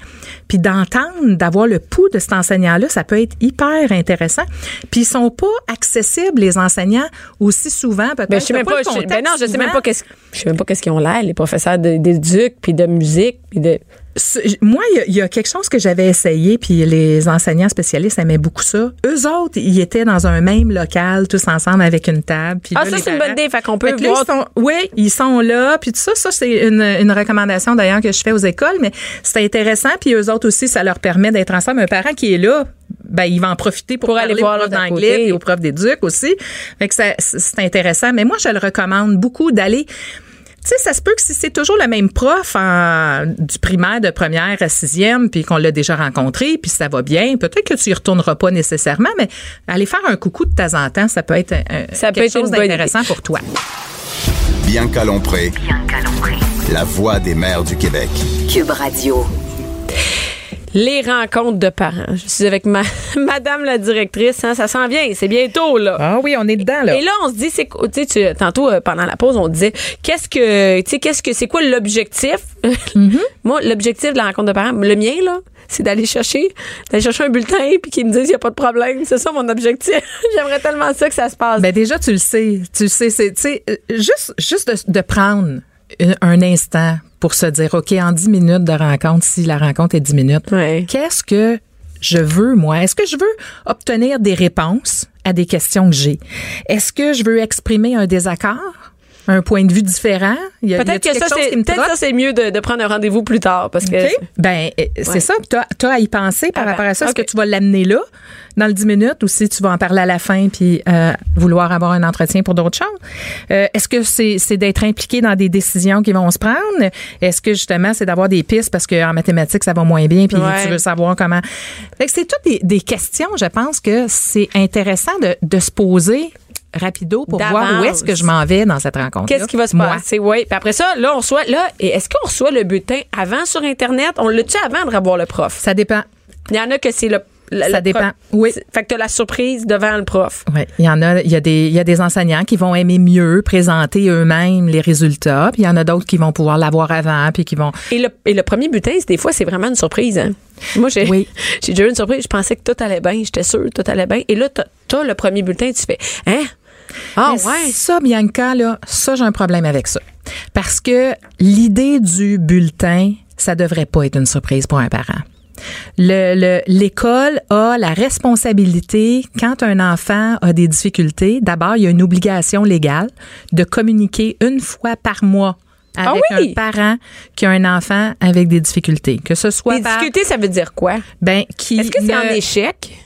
Puis d'entendre, d'avoir le pouls de cet enseignant-là, ça peut être hyper intéressant. Puis ils sont pas accessibles, les enseignants, aussi souvent. Peut-être Ben, je sais même pas, je, ben non, je sais même pas qu'est-ce, je sais même pas qu'est-ce qu'ils ont l'air, les professeurs d'éduc, puis de musique, puis de. Moi, il y y, a quelque chose que j'avais essayé, puis les enseignants spécialistes aimaient beaucoup ça. Eux autres, ils étaient dans un même local, tous ensemble avec une table. puis Ah, là, ça, c'est une bonne idée. Fait qu'on peut Fait que là, voir. ils sont- oui, ils sont là, puis tout ça, ça c'est une, une recommandation d'ailleurs que je fais aux écoles, mais c'est intéressant, puis eux autres aussi, ça leur permet d'être ensemble. Un parent qui est là, ben il va en profiter pour, Pour aller voir prof d'anglais et au prof d'éduc aussi. Fait que ça, c'est intéressant. Mais moi, je le recommande beaucoup d'aller tu sais, ça se peut que si c'est toujours le même prof en- du primaire de première à sixième, puis qu'on l'a déjà rencontré, puis ça va bien, peut-être que tu y retourneras pas nécessairement, mais aller faire un coucou de temps en temps, ça peut être un- Ça peut quelque être chose d'intéressant pour toi. Bianca Lompré, la voix des mères du Québec. Cube Radio. Les rencontres de parents. Je suis avec ma, Madame la directrice. Hein, ça s'en vient. C'est bientôt, là. Ah oui, on est dedans, là. Et là, on se dit, c'est quoi- tu sais, tu- tantôt euh, pendant la pause, on disait, qu'est-ce que, tu sais, qu'est-ce que, c'est quoi l'objectif? Mm-hmm. Moi, l'objectif de la rencontre de parents, le mien là, c'est d'aller chercher, d'aller chercher un bulletin puis qu'ils me disent, il y a pas de problème. C'est ça mon objectif. J'aimerais tellement ça que ça se passe. Ben déjà, tu le sais. Tu le sais, c'est, tu sais, euh, juste, juste de, de prendre un, instant pour se dire, OK, en 10 minutes de rencontre, si la rencontre est 10 minutes, qu'est-ce que je veux, moi? Est-ce que je veux obtenir des réponses à des questions que j'ai? Est-ce que je veux exprimer un désaccord? Un point de vue différent? Peut-être que ça, c'est, peut-être ça, mieux de, de prendre un rendez-vous plus tard parce que. Ben, euh, c'est Ouais. ça. Tu as, à y penser par Ah ben, rapport à ça. Est-ce que tu vas l'amener là, dans le 10 minutes, ou si tu vas en parler à la fin puis euh, vouloir avoir un entretien pour d'autres choses? Euh, Est-ce que c'est c'est d'être impliqué dans des décisions qui vont se prendre? Est-ce que justement, c'est d'avoir des pistes parce qu'en mathématiques, ça va moins bien puis Ouais. tu veux savoir comment? Fait que c'est toutes des, des questions, je pense que c'est intéressant de, de se poser rapido pour voir où est-ce que je m'en vais dans cette rencontre. Qu'est-ce qui va se passer? Oui. Puis après ça, là, on reçoit. Là, est-ce qu'on reçoit le bulletin avant sur Internet? On l'a-tu avant de revoir le prof? Ça dépend. Il y en a que c'est le. le- Ça le dépend. Oui. Fait que t'as la surprise devant le prof. Oui, il y en a, il y a des, il y a des enseignants qui vont aimer mieux présenter eux-mêmes les résultats, puis il y en a d'autres qui vont pouvoir l'avoir avant, puis qui vont. Et le, et le premier c'est- des fois, c'est vraiment une surprise. Hein? Moi, j'ai Oui. j'ai déjà eu une surprise. Je pensais que tout allait bien. J'étais sûre que tout allait bien. Et là, t'as t'as le premier bulletin, tu fais Hein? Ah, Mais ouais. Ça, Bianca, là, ça, j'ai un problème avec ça. Parce que l'idée du bulletin, ça devrait pas être une surprise pour un parent. Le- le- L'école a la responsabilité, quand un enfant a des difficultés, d'abord, il y a une obligation légale de communiquer une fois par mois avec Ah oui? un parent qui a un enfant avec des difficultés. Que ce soit par- difficultés, ça veut dire quoi? ben, qui Est-ce que c'est en échec?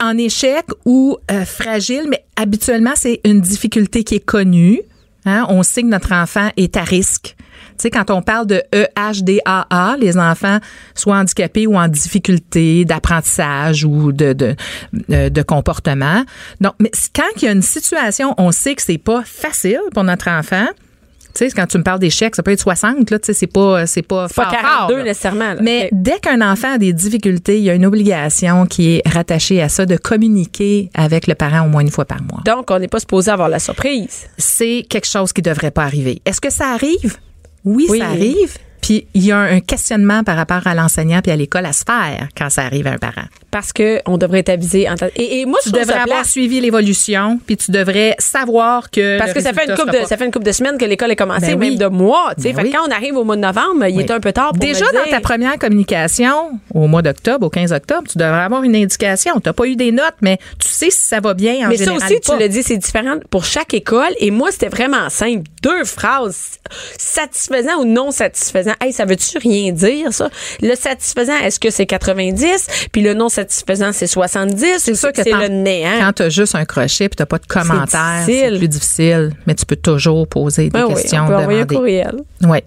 En échec ou euh, fragile, mais habituellement, c'est une difficulté qui est connue. Hein? On sait que notre enfant est à risque. Tu sais, quand on parle de EHDAA, les enfants soit handicapés ou en difficulté d'apprentissage ou de, de, euh, de comportement. Donc, mais quand il y a une situation, on sait que c'est pas facile pour notre enfant. Tu sais, quand tu me parles d'échec, ça peut être 60, là, tu sais, c'est pas, c'est pas, Pas fort, 42 fort, là. nécessairement. là. Mais dès qu'un enfant a des difficultés, il y a une obligation qui est rattachée à ça de communiquer avec le parent au moins une fois par mois. Donc, on n'est pas supposé avoir la surprise. C'est quelque chose qui devrait pas arriver. Est-ce que ça arrive? Oui, Oui. ça arrive. Puis il y a un questionnement par rapport à l'enseignant puis à l'école à se faire quand ça arrive à un parent. Parce qu'on devrait être avisé. En et, et moi, je Tu devrais avoir suivi l'évolution, puis tu devrais savoir que Parce le que ça fait, une sera de, pas- ça fait une couple de semaines que l'école a commencé, Ben oui. même de mois. tu sais. Ben fait que oui. quand on arrive au mois de novembre, il est un peu tard pour Déjà me dans ta première communication, au mois d'octobre, au 15 octobre, tu devrais avoir une indication. Tu n'as pas eu des notes, mais tu sais si ça va bien en Mais général. ça aussi, tu l'as dit, c'est différent pour chaque école. Et moi, c'était vraiment simple. Deux phrases, satisfaisant ou non satisfaisant. Hey, ça veut-tu rien dire, ça? Le satisfaisant, est-ce que c'est 90? Puis le non satisfaisant, c'est 70? C'est sûr que c'est le néant. Quand tu as juste un crochet puis tu pas de commentaires, difficile. c'est plus difficile. Mais tu peux toujours poser des Ben oui, questions. on peut envoyer un courriel. Oui.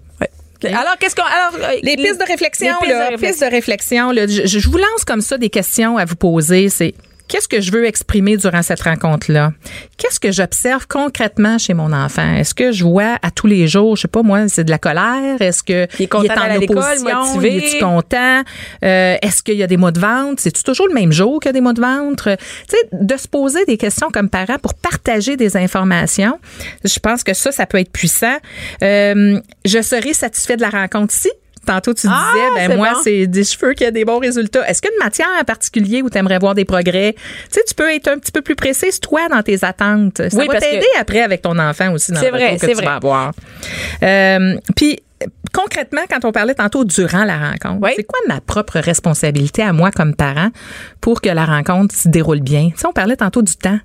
Alors, qu'est-ce qu'on. Alors, euh, Les pistes de réflexion, les pistes là, de réflexion. pistes de réflexion, là, je, je vous lance comme ça des questions à vous poser. C'est qu'est-ce que je veux exprimer durant cette rencontre-là? Qu'est-ce que j'observe concrètement chez mon enfant? Est-ce que je vois à tous les jours, je sais pas moi, c'est de la colère? Est-ce que Il est content en d'aller à l'école, opposition? motivé? Il est-tu content? Euh, Est-ce qu'il y a des mots de ventre? C'est-tu toujours le même jour qu'il y a des mots de ventre? Tu sais, de se poser des questions comme parent pour partager des informations. Je pense que ça, ça peut être puissant. Euh, je serai satisfait de la rencontre si Tantôt, tu Ah, disais, ben c'est moi, bon. c'est des cheveux qui a des bons résultats. Est-ce qu'il y a une matière en particulier où tu aimerais voir des progrès? Tu sais, tu peux être un petit peu plus précise, toi, dans tes attentes? Ça Oui, va t'aider après avec ton enfant aussi dans C'est le vrai, que c'est tu vrai. vas avoir. Euh, Puis, concrètement, quand on parlait tantôt durant la rencontre, Oui. c'est quoi ma propre responsabilité à moi comme parent pour que la rencontre se déroule bien? Tu sais, on parlait tantôt du temps.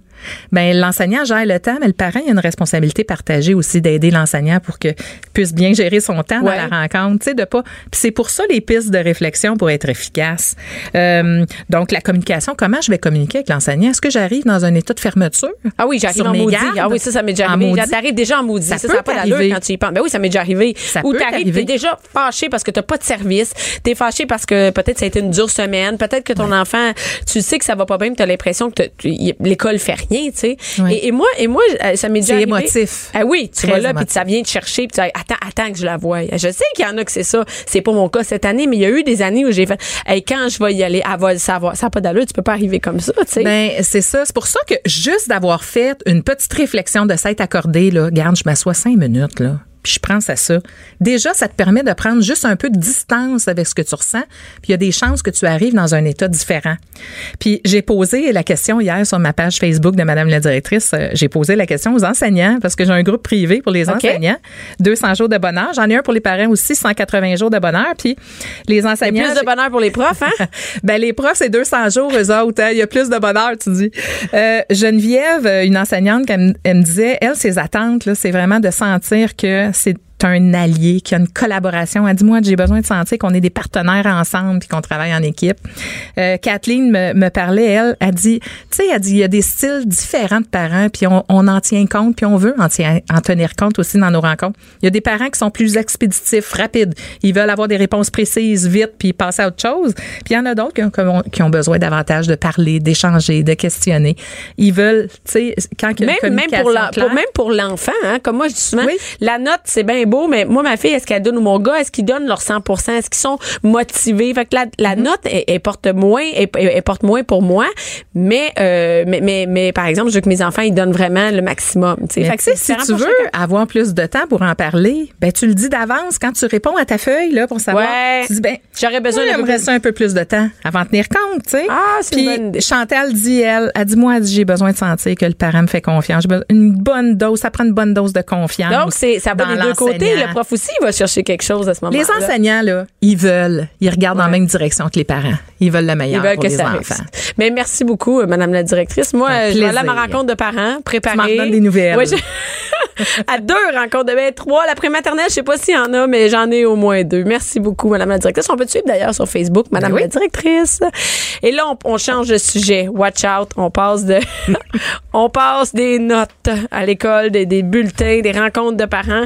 Ben, l'enseignant gère le temps, mais le parent, il a une responsabilité partagée aussi d'aider l'enseignant pour qu'il puisse bien gérer son temps Ouais. dans la rencontre. Tu sais, de pas. Puis c'est pour ça les pistes de réflexion pour être efficaces. Euh, donc, la communication, comment je vais communiquer avec l'enseignant? Est-ce que j'arrive dans un état de fermeture? Ah oui, j'arrive en maudit. gardes? Ah oui, ça, ça m'est déjà arrivé. T'arrives déjà en maudit. Ça Ça, peut ça pas t'arriver. quand tu y penses. Ben oui, ça m'est déjà arrivé. Ça Ou t'arrives, t'es déjà fâché parce que t'as pas de service. T'es fâché parce que peut-être ça a été une dure semaine. Peut-être que ton enfant, tu sais que ça va pas bien, mais t'as l'impression que tu- l'école fait rien, tu sais. Et, et moi, et moi, euh, ça m'est déjà C'est arrivé. émotif. Ah oui, tu vas là, puis ça vient te chercher, puis tu dis, attends, attends que je la voie. Je sais qu'il y en a que c'est ça. C'est pas mon cas cette année, mais il y a eu des années où j'ai fait, hey, quand je vais y aller, elle va le savoir. Ça n'a pas d'allure, tu peux pas arriver comme ça, tu sais. Ben, c'est ça. C'est pour ça que juste d'avoir fait une petite réflexion de s'être accordé, là, garde, je m'assois cinq minutes, là. Puis je pense à ça. Déjà, ça te permet de prendre juste un peu de distance avec ce que tu ressens. Puis il y a des chances que tu arrives dans un état différent. Puis j'ai posé la question hier sur ma page Facebook de Madame la directrice. euh, J'ai posé la question aux enseignants parce que j'ai un groupe privé pour les enseignants. 200 jours de bonheur. J'en ai un pour les parents aussi, 180 jours de bonheur. Puis les Il y a enseignants. plus de bonheur pour les profs, hein? Ben les profs, c'est 200 jours, eux autres. hein. Il y a plus de bonheur, tu dis. Euh, Geneviève, une enseignante, elle, me- elle me disait, elle, ses attentes, c'est vraiment de sentir que c'est un allié, qu'il y a une collaboration. Elle dit, moi, j'ai besoin de sentir qu'on est des partenaires ensemble puis qu'on travaille en équipe. Euh, Kathleen me, me parlait, elle, a dit, tu sais, elle dit, il y a des styles différents de parents puis on, on en tient compte puis on veut en, tenir compte aussi dans nos rencontres. Il y a des parents qui sont plus expéditifs, rapides. Ils veulent avoir des réponses précises, vite puis passer à autre chose. Puis il y en a d'autres qui ont, qui ont- besoin davantage de parler, d'échanger, de questionner. Ils veulent, tu sais, quand il y a une même, même pour la, communication pour, même pour l'enfant, hein, comme moi je dis souvent, Oui. la note c'est bien beau, mais moi ma fille, est-ce qu'elle donne ou mon gars, est-ce qu'ils donnent leur 100%, est-ce qu'ils sont motivés, fait que la, la Mm-hmm. note elle, elle porte moins, elle, porte moins pour moi, mais, euh, mais mais mais par exemple, je veux que mes enfants ils donnent vraiment le maximum, fait que si tu veux chacun. avoir plus de temps pour en parler, ben tu le dis d'avance quand tu réponds à ta feuille là pour savoir. Ouais. Tu dis ben J'aurais besoin moi, plus- ça un peu plus de temps avant de tenir compte, tu sais. Ah, c'est Puis une bonne idée. Chantal dit elle, elle dit moi j'ai besoin de sentir que le parent me fait confiance. Une bonne dose, ça prend une bonne dose de confiance. Donc c'est ça va des deux côtés, le prof aussi il va chercher quelque chose à ce moment-là. Les enseignants là, ils veulent, ils regardent dans la Ouais. même direction que les parents. Ils veulent le Ils meilleur veulent pour que les ça enfants. Mais merci beaucoup, euh, Madame la directrice. Moi, je vais à ma rencontre de parents, préparer. Tu des nouvelles. Je- à deux rencontres de ben, trois. La prématernelle, je sais pas s'il y en a, mais j'en ai au moins deux. Merci beaucoup, Madame la directrice. On peut te suivre d'ailleurs sur Facebook, Madame Ben oui. la directrice? Et là, on, on change de sujet. Watch out. On passe de, on passe des notes à l'école, des, des bulletins, des rencontres de parents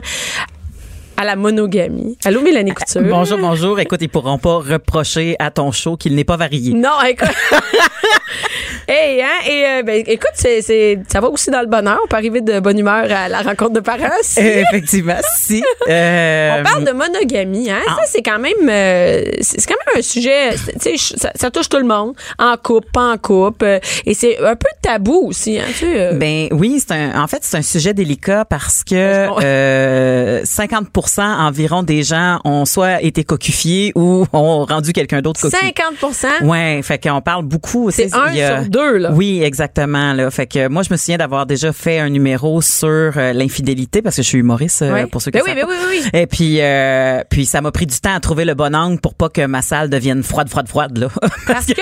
à la monogamie. Allô, Mélanie Couture? Bonjour, bonjour. Écoute, ils pourront pas reprocher à ton show qu'il n'est pas varié. Non, écoute. hey, hein, et euh, ben, écoute, c'est, c'est, ça va aussi dans le bonheur. On peut arriver de bonne humeur à la rencontre de parents. si. Euh, Effectivement, si. Euh, On parle de monogamie, hein. Ça, c'est quand même, euh, c'est quand même un sujet, tu sais, ça, ça touche tout le monde, en couple, pas en couple, et c'est un peu tabou aussi, hein, tu. Ben oui, c'est un. En fait, c'est un sujet délicat parce que Ouais, je comprends. euh, 50% environ des gens ont soit été cocufiés ou ont rendu quelqu'un d'autre cocu. 50 Ouais, fait qu'on parle beaucoup. C'est un a- sur deux, là. Oui, exactement. Là, fait que moi, je me souviens d'avoir déjà fait un numéro sur euh, l'infidélité parce que je suis humoriste euh, pour ceux qui Ben oui, ben oui, oui, oui. Et puis, euh, puis ça m'a pris du temps à trouver le bon angle pour pas que ma salle devienne froide, froide, froide là. Parce que,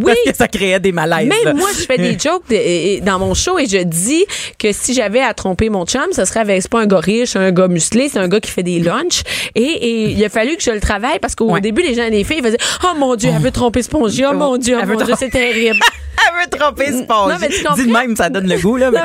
oui. parce que ça créait des malaises. là. Même moi, je fais des jokes de- et- et dans mon show et je dis que si j'avais à tromper mon chum, ce serait avec pas un gars riche, un gars musclé, c'est un gars qui fait fait des lunchs et, et il a fallu que je le travaille parce qu'au Ouais. début, les gens, les filles faisaient Oh mon Dieu, elle veut tromper Spongy. Oh mon Dieu, oh mon Dieu, c'est terrible. Elle veut tromper Spongy. Non, mais tu comprends? Dis de même, ça donne le goût, là. mais-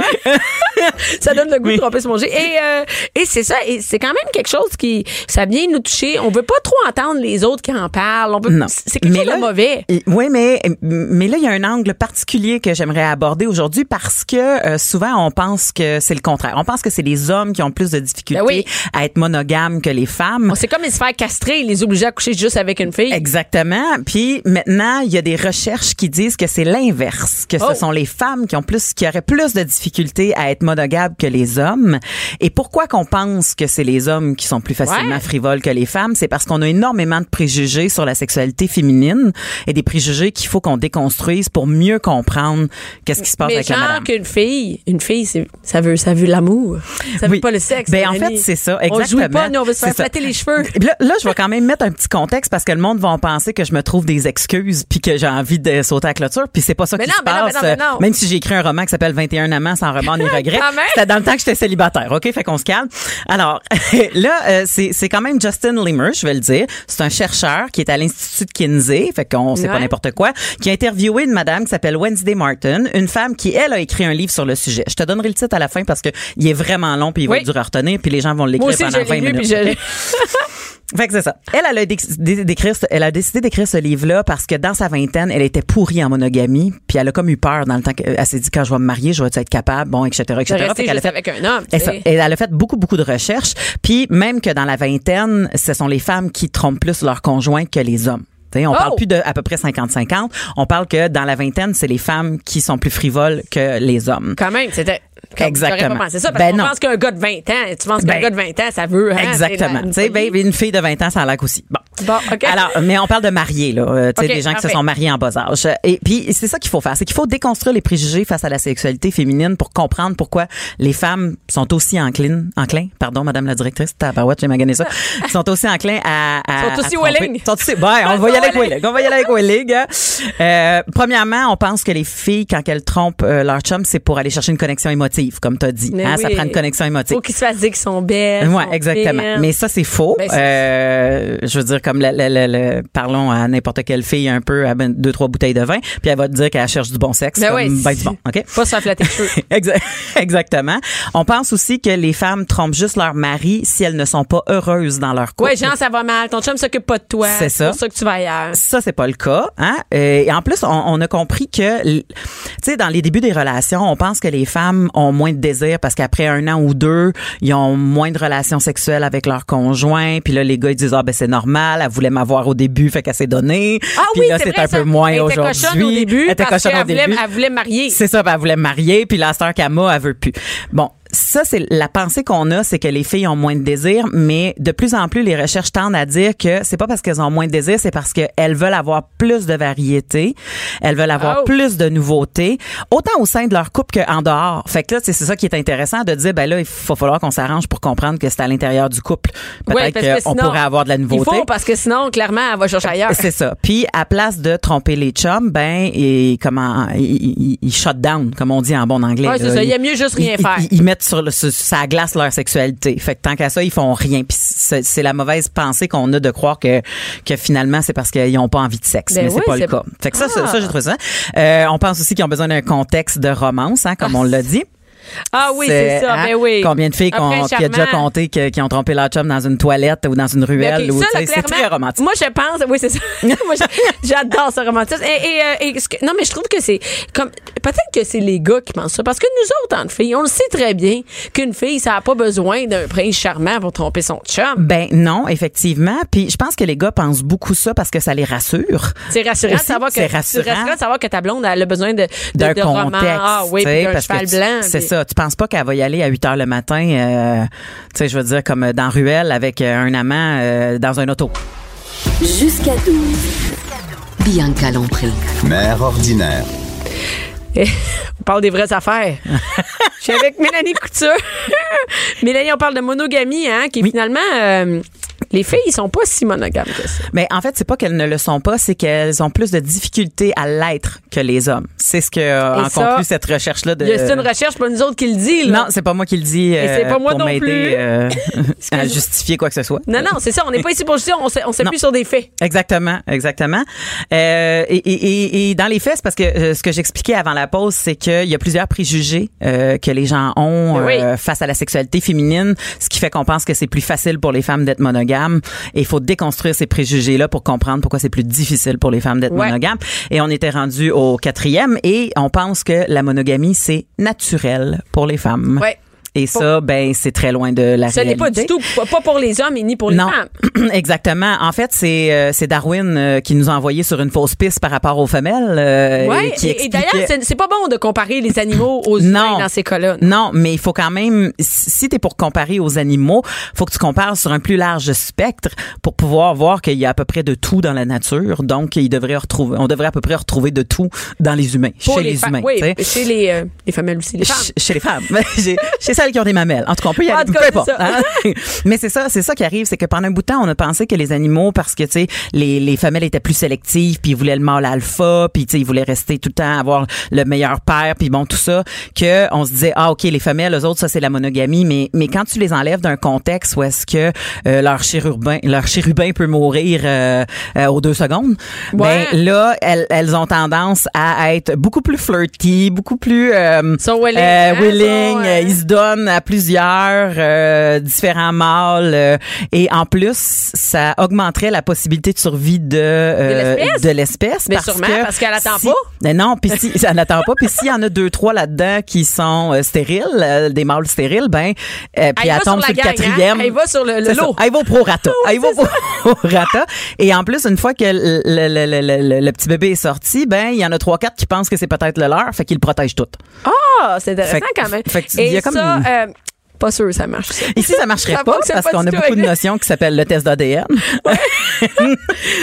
ça donne le goût Oui. de tromper Spongy. Et, euh, et c'est ça, et c'est quand même quelque chose qui, ça vient nous toucher. On veut pas trop entendre les autres qui en parlent. On peut, Non. c'est quelque Mais chose là- de mauvais. Oui, mais mais là il y a un angle particulier que j'aimerais aborder aujourd'hui parce que euh, souvent on pense que c'est le contraire. On pense que c'est les hommes qui ont plus de difficultés Ben oui. à être monogames que les femmes. On C'est comme les se faire castrer, les obliger à coucher juste avec une fille. Exactement. Puis maintenant, il y a des recherches qui disent que c'est l'inverse, que Oh. ce sont les femmes qui ont plus, qui auraient plus de difficultés à être monogames que les hommes. Et pourquoi qu'on pense que c'est les hommes qui sont plus facilement Ouais. frivoles que les femmes, c'est parce qu'on a énormément de préjugés sur la sexualité féminine et des préjugés qu'il faut qu'on déconstruise pour mieux comprendre qu'est-ce qui se passe Mais avec la genre madame. qu'une fille, une fille, ça veut, ça veut l'amour. Ça veut Oui. pas le sexe. Ben, en fait, c'est ça, On joue exactement. pas, nous, on veut se faire flatter les cheveux. Là, là, je vais quand même mettre un petit contexte parce que le monde va penser que je me trouve des excuses puis que j'ai envie de sauter à la clôture puis c'est pas ça Mais qui non, se mais non, passe. non, mais non. Euh, Même si j'ai écrit un roman qui s'appelle 21 amants sans remords ni regrets, C'était dans le temps que j'étais célibataire, OK? Fait qu'on se calme. Alors, là, euh, c'est quand même Justin Limmer, je vais le dire. C'est un chercheur qui est à l'Institut de Kinsey, fait qu'on sait pas n'importe quoi, qui a interviewé une madame qui s'appelle Wednesday Martin, une femme qui, elle, a écrit un livre sur le sujet. Je te donnerai le titre à la fin parce que il est vraiment long puis il va Oui. être dur à retenir puis les gens vont l'écrire pendant je 20 l'ai lu, minutes. puis? Fait que c'est ça. Elle, elle a, déc- d'écrire ce- elle a décidé d'écrire ce livre-là parce que dans sa vingtaine, elle était pourrie en monogamie, puis elle a comme eu peur dans le temps qu'elle s'est dit quand je vais me marier, je vais être capable, bon, etc., etc. Fait qu'elle a fait- avec un homme. Et elle a fait beaucoup, beaucoup de recherches. Puis même que dans la vingtaine, ce sont les femmes qui trompent plus leur conjoint que les hommes. T'sais, on Oh! parle plus de à peu près 50-50. On parle que dans la vingtaine, c'est les femmes qui sont plus frivoles que les hommes. Quand même, c'était. Comme- Exactement. Pas pensé ça parce Ben qu'on pense qu'un gars de 20 ans, tu penses qu'un Ben, gars de 20 ans, ça veut. hein, Exactement. Tu sais, ben, une fille de 20 ans, ça a l'air aussi. Bon. Bon, OK. Alors, mais on parle de mariés, là. Euh, tu sais, des gens qui se sont mariés en bas âge. Et puis, c'est ça qu'il faut faire. C'est qu'il faut déconstruire les préjugés face à la sexualité féminine pour comprendre pourquoi les femmes sont aussi enclines, enclins, pardon, madame la directrice, tabarouette, j'ai magané ça, sont aussi enclins à, à Sont aussi à willing. Sont aussi, ouais, on va y aller avec willing. On va y aller avec willing. hein. Euh, premièrement, on pense que les filles, quand elles trompent euh, leur chum, c'est pour aller chercher une connexion émotive, comme t'as dit. Mais Hein, Ça oui. prend une connexion émotive. Faut qu'ils se fassent dire qu'ils sont belles. Ouais, sont exactement. Mais ça, c'est faux. Ben, euh, je veux dire, comme le, le- le- le- parlons à n'importe quelle fille un peu à ben, deux, trois bouteilles de vin, puis elle va te dire qu'elle cherche du bon sexe. Ben comme, ouais, ben, du bon, OK? Pas se flatter Exactement. On pense aussi que les femmes trompent juste leur mari si elles ne sont pas heureuses dans leur couple. Ouais, genre, ça va mal. Ton chum s'occupe pas de toi. C'est ça. pour ça que tu vas ailleurs. Ça, c'est pas le cas. Hein? Euh, Et en plus, on, on a compris que, tu sais, dans les débuts des relations, on pense que les femmes ont moins de désir parce qu'après un an ou deux, ils ont moins de relations sexuelles avec leur conjoint. Puis là, les gars, ils disent, ah, ben c'est normal, elle voulait m'avoir au début, fait qu'elle s'est donnée. Ah Puis oui, là, c'est un ça. peu moins Elle était aujourd'hui. cochonne au début Elle était parce cochonne qu'elle au voulait, début. elle voulait marier. C'est ça, ben, elle voulait me marier, puis la sœur Kama, elle veut plus. Bon, ça, c'est la pensée qu'on a, c'est que les filles ont moins de désir, mais de plus en plus, les recherches tendent à dire que c'est pas parce qu'elles ont moins de désir, c'est parce qu'elles veulent avoir plus de variété, elles veulent avoir Oh. plus de nouveautés, autant au sein de leur couple qu'en dehors. Fait que là, c'est c'est ça qui est intéressant de dire, ben là, il faut falloir qu'on s'arrange pour comprendre que c'est à l'intérieur du couple. Peut-être qu'on pourrait avoir de la nouveauté. Il faut, parce que sinon, clairement, elle va chercher ailleurs. C'est ça. Puis à place de tromper les chums, ben et comment ils il, il shut down, comme on dit en bon anglais. Ouais, c'est ça. Il y a mieux juste rien faire. Mettent sur le sur, ça glace leur sexualité. Fait que tant qu'à ça, ils font rien. Puis c'est c'est la mauvaise pensée qu'on a de croire que que finalement c'est parce qu'ils ont pas envie de sexe, Ben mais c'est oui, pas le c'est- cas. Fait que ça, ça, Ah. ça, j'ai trouvé ça. Euh, on pense aussi qu'ils ont besoin d'un contexte de romance, hein, comme on l'a dit. Ah oui, c'est ça. hein, Ben oui. Combien de filles qui a déjà compté qui ont trompé leur chum dans une toilette ou dans une ruelle ok, ou ça, tu là, sais, c'est très romantique. Moi, je pense, oui, c'est ça. moi, j'adore ce romantisme. Et, et, euh, et non, mais je trouve que c'est comme, peut-être que c'est les gars qui pensent ça. Parce que nous autres, en filles, on le sait très bien qu'une fille, ça n'a pas besoin d'un prince charmant pour tromper son chum. Ben non, effectivement. Puis je pense que les gars pensent beaucoup ça parce que ça les rassure. C'est rassurant de savoir que, c'est c'est rassurant. rassurant de savoir que ta blonde, elle a besoin de, D'un roman. contexte. Ah oui, d'un cheval blanc. C'est puis- ça. Tu penses pas qu'elle va y aller à 8 heures le matin, euh, tu sais, je veux dire, comme dans Ruelle avec euh, un amant euh, dans un auto? Jusqu'à 12. Bianca Lompré. Mère ordinaire. on parle des vraies affaires. Je suis avec Mélanie Couture. Mélanie, on parle de monogamie, hein, qui est finalement euh, Les filles, ils sont pas si monogames que ça. Mais en fait, c'est pas qu'elles ne le sont pas, c'est qu'elles ont plus de difficultés à l'être que les hommes. C'est ce que euh, en ça, conclut cette de. Y a- C'est une recherche, pas nous autres qui le dit. Là. Non, c'est pas moi qui le dis c'est euh, pas moi pour non plus. euh, à justifier quoi que ce soit. Non, non, c'est ça. On n'est pas ici pour justifier. On s'appuie sur des faits. Exactement, exactement. Euh, et, et, et, et dans les faits, c'est parce que euh, ce que j'expliquais avant la pause, c'est qu'il y a plusieurs préjugés que les gens ont Oui. face à la sexualité féminine, ce qui fait qu'on pense que c'est plus facile pour les femmes d'être monogames. Et il faut déconstruire ces préjugés-là pour comprendre pourquoi c'est plus difficile pour les femmes d'être Ouais. monogames. Et on était rendu au quatrième et on pense que la monogamie, c'est naturel pour les femmes. Ouais. Et ça, ben, c'est très loin de la Ce n'est réalité. pas du tout, pas- pour les hommes et ni pour les Non, femmes. exactement. En fait, c'est euh, c'est Darwin euh, qui nous a envoyé sur une fausse piste par rapport aux femmes. euh, Ouais. Et, et expliquait- d'ailleurs, c'est- pas bon de comparer les animaux aux humains dans ces cas-là. Non, mais il faut quand même, si t'es pour comparer aux animaux, faut que tu compares sur un plus large spectre pour pouvoir voir qu'il y a à peu près de tout dans la nature. Donc, il devrait retrouver, on devrait à peu près retrouver de tout dans les humains, Pour chez les, humains. Oui, chez les, euh, les femelles aussi, les femmes. Ch- Chez les femmes. Chez celles qui ont des mamelles. En tout cas, on peut y aller. peu importe, hein. Mais c'est ça, c'est ça qui arrive, c'est que pendant un bout de temps, on a pensé que les animaux, parce que, tu sais, les, les femelles étaient plus sélectives, puis ils voulaient le mâle alpha, puis, tu sais, ils voulaient rester tout le temps, avoir le meilleur père, puis bon, tout ça, que on se disait, ah, OK, les femelles, eux autres, ça, c'est la monogamie, mais, mais quand tu les enlèves d'un contexte où est-ce que euh, leur chérubin, leur chérubin peut mourir euh, euh, aux deux secondes, Ouais. ben là, elles, elles ont tendance à être beaucoup plus flirty, beaucoup plus euh, Sont willing, euh, hein, ils se donnent à plusieurs euh, différents mâles euh, et en plus ça augmenterait la possibilité de survie de euh, l'espèce? de l'espèce Mais parce sûrement, parce qu'elle attend si- pas. Mais non, puis si elle n'attend pas, puis s'il y en a deux trois là-dedans qui sont euh, stériles, euh, des mâles stériles, ben euh, puis Elle elle, va sur tombe sur le gang, hein? quatrième. Elle va sur le- le C'est ça. lot. Elle va au prorata. Elle va au prorata. Et en plus, une fois que le, le, le, le, le- le petit bébé est sorti, ben il y en a trois quatre qui pensent que c'est peut-être le leur, fait qu'ils le protègent tout. Ah, c'est intéressant Fait que- quand même. fait que il y a comme ça, une- euh, pas sûr ça marche. ça. Ici, ça marcherait Ça pas parce qu'on a beaucoup de notions qui s'appellent le test d'ADN.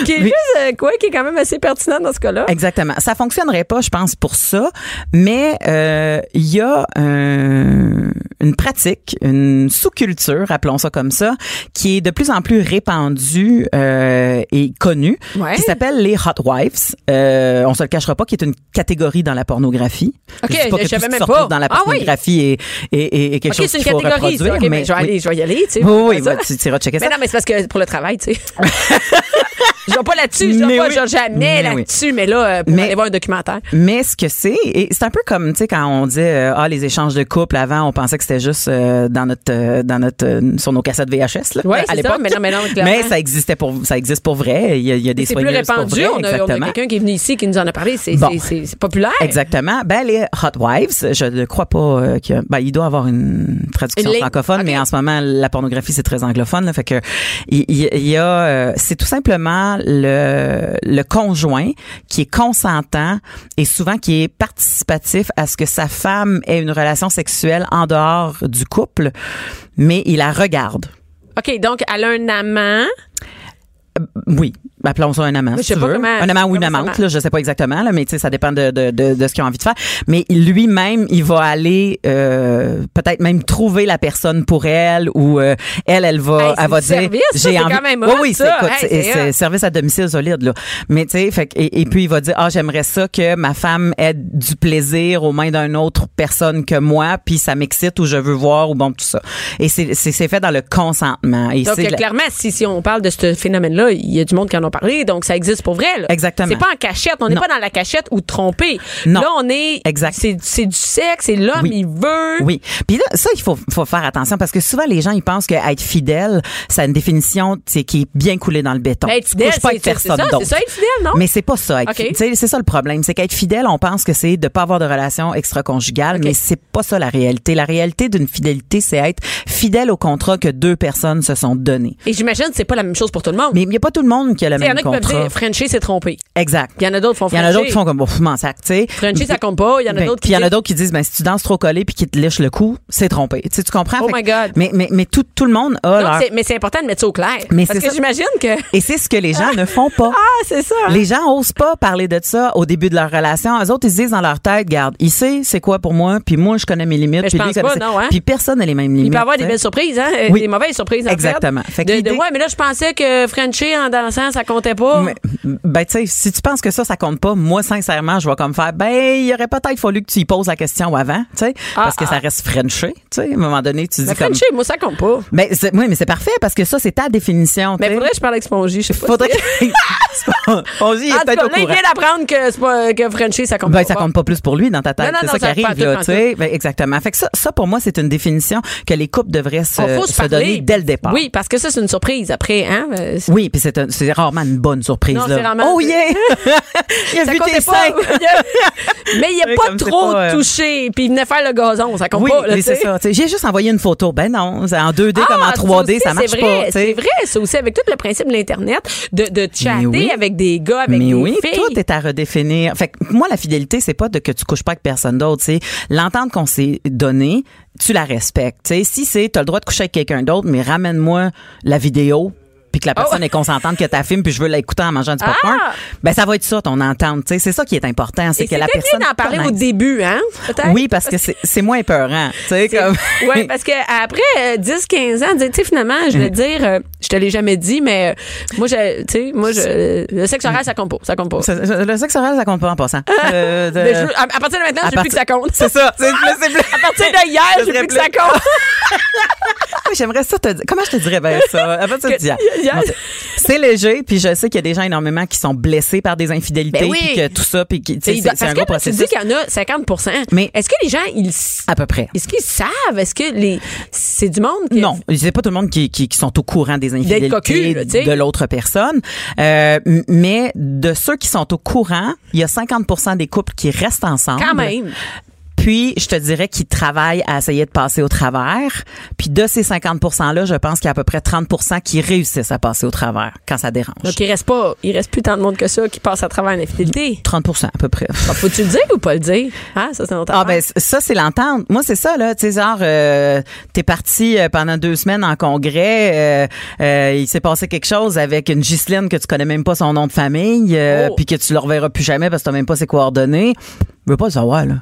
Qui est juste, euh, quoi, qui est quand même assez pertinent dans ce cas-là. Exactement. Ça fonctionnerait pas, je pense, pour ça. Mais euh, il y a un- une pratique, une sous-culture, appelons ça comme ça, qui est de plus en plus répandue euh, et connue, Ouais. qui s'appelle les hot wives. Euh, on se le cachera pas, qui est une catégorie dans la pornographie. Ok, dis pas je que savais même pas. dans la Ah oui. pornographie est, est, est- est quelque OK, chose reproduire. OK, mais je vais aller, je vais y aller, tu sais. Oui, oui, bah, tu tu iras checker ça. Mais non, mais c'est parce que pour le travail, tu sais. je vais pas là-dessus, je vais pas, oui. jamais oui. là-dessus, mais là, euh, pour Mais- aller voir un documentaire. Mais ce que c'est, et c'est un peu comme tu sais quand on dit euh, ah les échanges de couple avant, on pensait que c'était juste euh, dans notre euh, dans notre euh, sur nos cassettes VHS là, Ouais, à l'époque. mais non, mais non. Mais ça existait pour ça existe pour vrai. Il y a, il y a des C'est plus soigneuses pour répandu. vrai, On a, a quelqu'un qui est venu ici qui nous en a parlé. C'est Bon. c'est- populaire. Exactement. Ben les hot wives, je ne crois pas euh, que ben il doit avoir une traduction Une francophone, mais en ce moment la pornographie c'est très anglophone, là, fait que il, il- y a euh, c'est tout simplement le le conjoint qui est consentant et souvent qui est participatif à ce que sa femme ait une relation sexuelle en dehors du couple, mais il la regarde. OK, donc elle a un amant. Oui, appelons ça un amant. Si tu veux. comment- un amant ou une amante, là, je sais pas exactement, là, mais tu sais, ça dépend de, de, de, de ce qu'ils ont envie de faire. Mais lui-même, il va aller euh, peut-être même trouver la personne pour elle ou euh, elle, elle va, Hey, elle va dire, ça, c'est quand même oui, hot, oui, c'est Hey, service à domicile solide là. Mais tu sais, fait et, et puis il va dire, ah, j'aimerais ça que ma femme ait du plaisir aux mains d'une autre personne que moi, puis ça m'excite ou je veux voir ou bon tout ça. Et c'est fait dans le consentement. Et Donc, euh, la- clairement, si, si on parle de ce phénomène-là, il y a du monde qui en a parlé, donc ça existe pour vrai. Là. Exactement. C'est pas en cachette. On n'est pas dans la cachette ou trompé. Non. Là, on est. Exact. C'est c'est du sexe, c'est l'homme, Oui. il veut. Oui. Puis là, ça, il faut, faut faire attention parce que souvent, les gens, ils pensent qu'être fidèle, a une définition tu qui est bien coulée dans le béton. Ben, être Tu fidèle, couches pas c'est avec c'est personne ça, d'autre. c'est ça être fidèle, non? Mais c'est pas ça. être OK. fi- tu sais, C'est ça le problème. C'est qu'être fidèle, on pense que c'est de pas avoir de relation extra-conjugale, mais c'est pas ça la réalité. La réalité d'une fidélité, c'est être fidèle au contrat que deux personnes se sont donné. Et j'imagine que c'est pas la même chose pour tout le monde. Mais il n'y a pas tout le monde qui a le C'est il y en a qui peuvent dire Frenchie s'est trompé. Exact. Il y en a d'autres qui font Il y en a d'autres qui font comme, bon, m'en sac, tu sais. Frenchie, ça compte pas. Il y en a Ben, d'autres Puis qui il y en a d'autres qui disent, ben, si tu danses trop collé puis qu'ils te lèchent le cou, c'est trompé. Tu sais, tu comprends? Oh my God. Mais, mais, mais tout, tout le monde a mais c'est important de mettre ça au clair. Mais Parce que j'imagine que. Et c'est ce que les gens ne font pas. Ah, c'est ça. hein? Les gens osent pas parler de ça au début de leur relation. Eux autres, ils se disent dans leur tête, garde, il sait c'est quoi pour moi, puis moi, je connais mes limites. Puis hein? Puis personne n'a les mêmes limites. Il peut avoir des belles surprises, hein? Des mauvaises surprises, en Exactement. Fait. Fait que de, de, l'idée- ouais, mais là, je pensais que Frenchie en dansant, ça comptait pas. Mais, ben, tu sais, si tu penses que ça, ça compte pas, moi, sincèrement, je vais comme faire, ben, il aurait peut-être fallu que tu y poses la question avant, tu sais, parce que ah. ça reste Frenché, tu sais, à un moment donné, tu dis mais comme. Frenchie, moi, ça compte pas. Ben, oui, mais c'est parfait parce que ça, c'est ta définition. Mais faudrait que je parle avec Spongy, je sais pas. Faudrait que. Il est tout peut-être au il courant. vient d'apprendre que, c'est pas, que Frenchie, ça compte Ben, pas. ça compte pas plus pour lui dans ta tête. C'est ça qui arrive, là, tu sais. Ben, exactement. Fait que ça, ça, pour moi, c'est une définition que les couples devraient se, donner dès le départ. Oui, parce que ça, c'est une surprise après, hein? euh, Oui, puis c'est un- c'est rarement une bonne surprise. Non, là. Oh yeah! il a Ça vu tes pas. seins! mais il a Oui, pas trop pas, euh, touché, puis il venait faire le gazon, ça compte Oui, pas. c'est tu ça. tu. J'ai juste envoyé une photo. Ben non, c'est en 2D comme en Ah, 3D, ça ça aussi, marche c'est pas. vrai, tu sais. C'est vrai, ça aussi, avec tout le principe de l'Internet, de, de chatter oui. avec des gars, avec mais des oui, filles. tout est à redéfinir. Fait que moi, la fidélité, c'est pas de que tu couches pas avec personne d'autre. C'est l'entente qu'on s'est donnée, tu la respectes. Tu si c'est, t'as le droit de coucher avec quelqu'un d'autre, mais ramène-moi la vidéo puis que la personne Oh. est consentante que ta film puis je veux l'écouter en mangeant du popcorn, Ah! ben ça va être ça ton entente, tu sais, c'est ça qui est important, c'est que la personne bien d'en parler au début, hein? Peut-être? Oui, parce que c'est moins épeurant, tu sais comme Oui, parce que après 10, 15 ans, tu sais, finalement, je Mm. vais te dire, euh, je te l'ai jamais dit, mais euh, moi, je, tu sais, moi, je, le sexe oral, ça compte pas. Ça compte pas. Le sexe oral ça compte pas en passant. Euh, de- Mais je veux- à, à partir de maintenant, je veux plus que ça compte. C'est ça, c'est À partir de hier, je serait plus que ça compte. Oui, j'aimerais ça te dire. Comment je te dirais bien ça? À partir d'hier. hier- C'est- léger, puis je sais qu'il y a des gens énormément qui sont blessés par des infidélités, Ben oui. puis que tout ça, puis c'est un gros que tu dis processus. qu'il y en a 50 Mais- est-ce que les gens, ils, À peu près. est-ce qu'ils savent? Est-ce que les, c'est du monde qui. Non, c'est pas tout le monde qui, qui, qui sont au courant des infidélités cocu, là, de l'autre personne, Euh, mais de ceux qui sont au courant, il y a 50% des couples qui restent ensemble. Quand même. Puis, je te dirais qu'ils travaillent à essayer de passer au travers. Puis, de ces 50%-là, je pense qu'il y a à peu près 30% qui réussissent à passer au travers quand ça dérange. Donc, il reste pas, il reste plus tant de monde que ça qui passe à travers l'infidélité. 30% à peu près. Ah, Faut-tu le dire ou pas le dire? Hein? Ça, c'est Ah ben ça c'est l'entente. Moi c'est ça là, tu sais genre euh, t'es parti euh, pendant deux semaines en congrès, euh, euh, il s'est passé quelque chose avec une Ghislaine que tu connais même pas son nom de famille, euh, Oh. puis que tu le reverras plus jamais parce que t'as même pas ses coordonnées. Je veux pas le savoir là.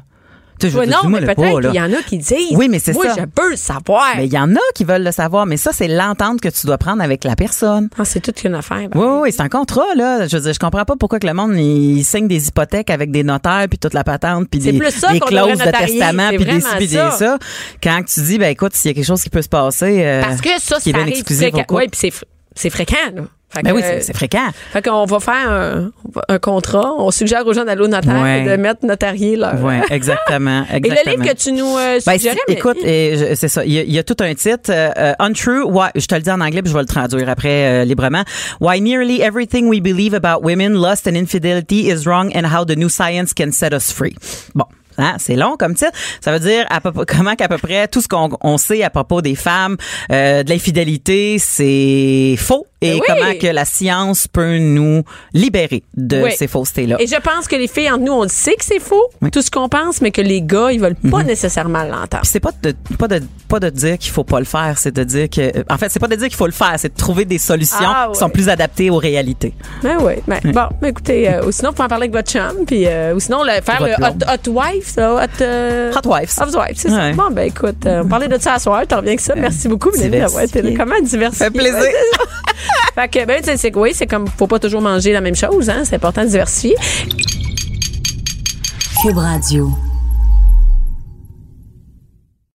Je Ouais, non, mais peut-être qu'il y en a qui disent. Oui, mais c'est Moi, ça. je peux le savoir. Mais il y en a qui veulent le savoir, mais ça c'est l'entente que tu dois prendre avec la personne. Ah, c'est toute une affaire. ben. Oui, oui, c'est un contrat, là. Je veux dire, je comprends pas pourquoi que le monde, il signe des hypothèques avec des notaires, puis toute la patente, puis C'est des, plus ça des clauses de testament, C'est puis des ci, puis des ça. Quand tu dis, ben écoute, s'il y a quelque chose qui peut se passer, euh, Parce que ça, qui est ça bien arrive exclusif. Oui, puis c'est, c'est fréquent, là. Fait Ben que, oui, euh, c'est fréquent. Fait qu'on va faire un, un contrat. On suggère aux gens d'aller au notaire Ouais. et de mettre notarié leur. Oui, exactement, Et exactement. le livre que tu nous euh, Ben, suggérais, mais- écoute, et je- c'est ça. Il y, y a tout un titre. euh, euh, Untrue. Why, je te le dis en anglais, puis je vais le traduire après euh, librement. Why nearly everything we believe about women, lust and infidelity is wrong, and how the new science can set us free. Bon. Hein, c'est long comme titre. Ça veut dire à peu, comment qu'à peu près tout ce qu'on on sait à propos des femmes, euh, de l'infidélité, c'est faux. Et Ben oui. comment que la science peut nous libérer de Oui. ces faussetés-là. Et je pense que les filles entre nous, on le sait que c'est faux, tout ce qu'on pense, mais que les gars, ils veulent pas nécessairement l'entendre. C'est pas de pas de pas de dire qu'il faut pas le faire, c'est de dire que en fait, c'est pas de dire qu'il faut le faire, c'est de trouver des solutions Ah, qui sont plus adaptées aux réalités. Ben oui. Ben, Bon, ben écoutez, euh, ou sinon, vous pouvez en parler avec votre chum, puis, euh, ou sinon, le, faire Votre le hot, hot wife, ça, hot, euh, Hot wives. Hot wife, c'est ça. Bon, ben écoute, euh, on parlait de ça à soir, t'en reviens avec ça. Merci beaucoup, Mélanie, d'avoir été là. Comment diversifier? Ça fait plaisir. Fait que, ben, tu sais, oui, c'est comme, faut pas toujours manger la même chose, hein. C'est important de diversifier. Cube Radio.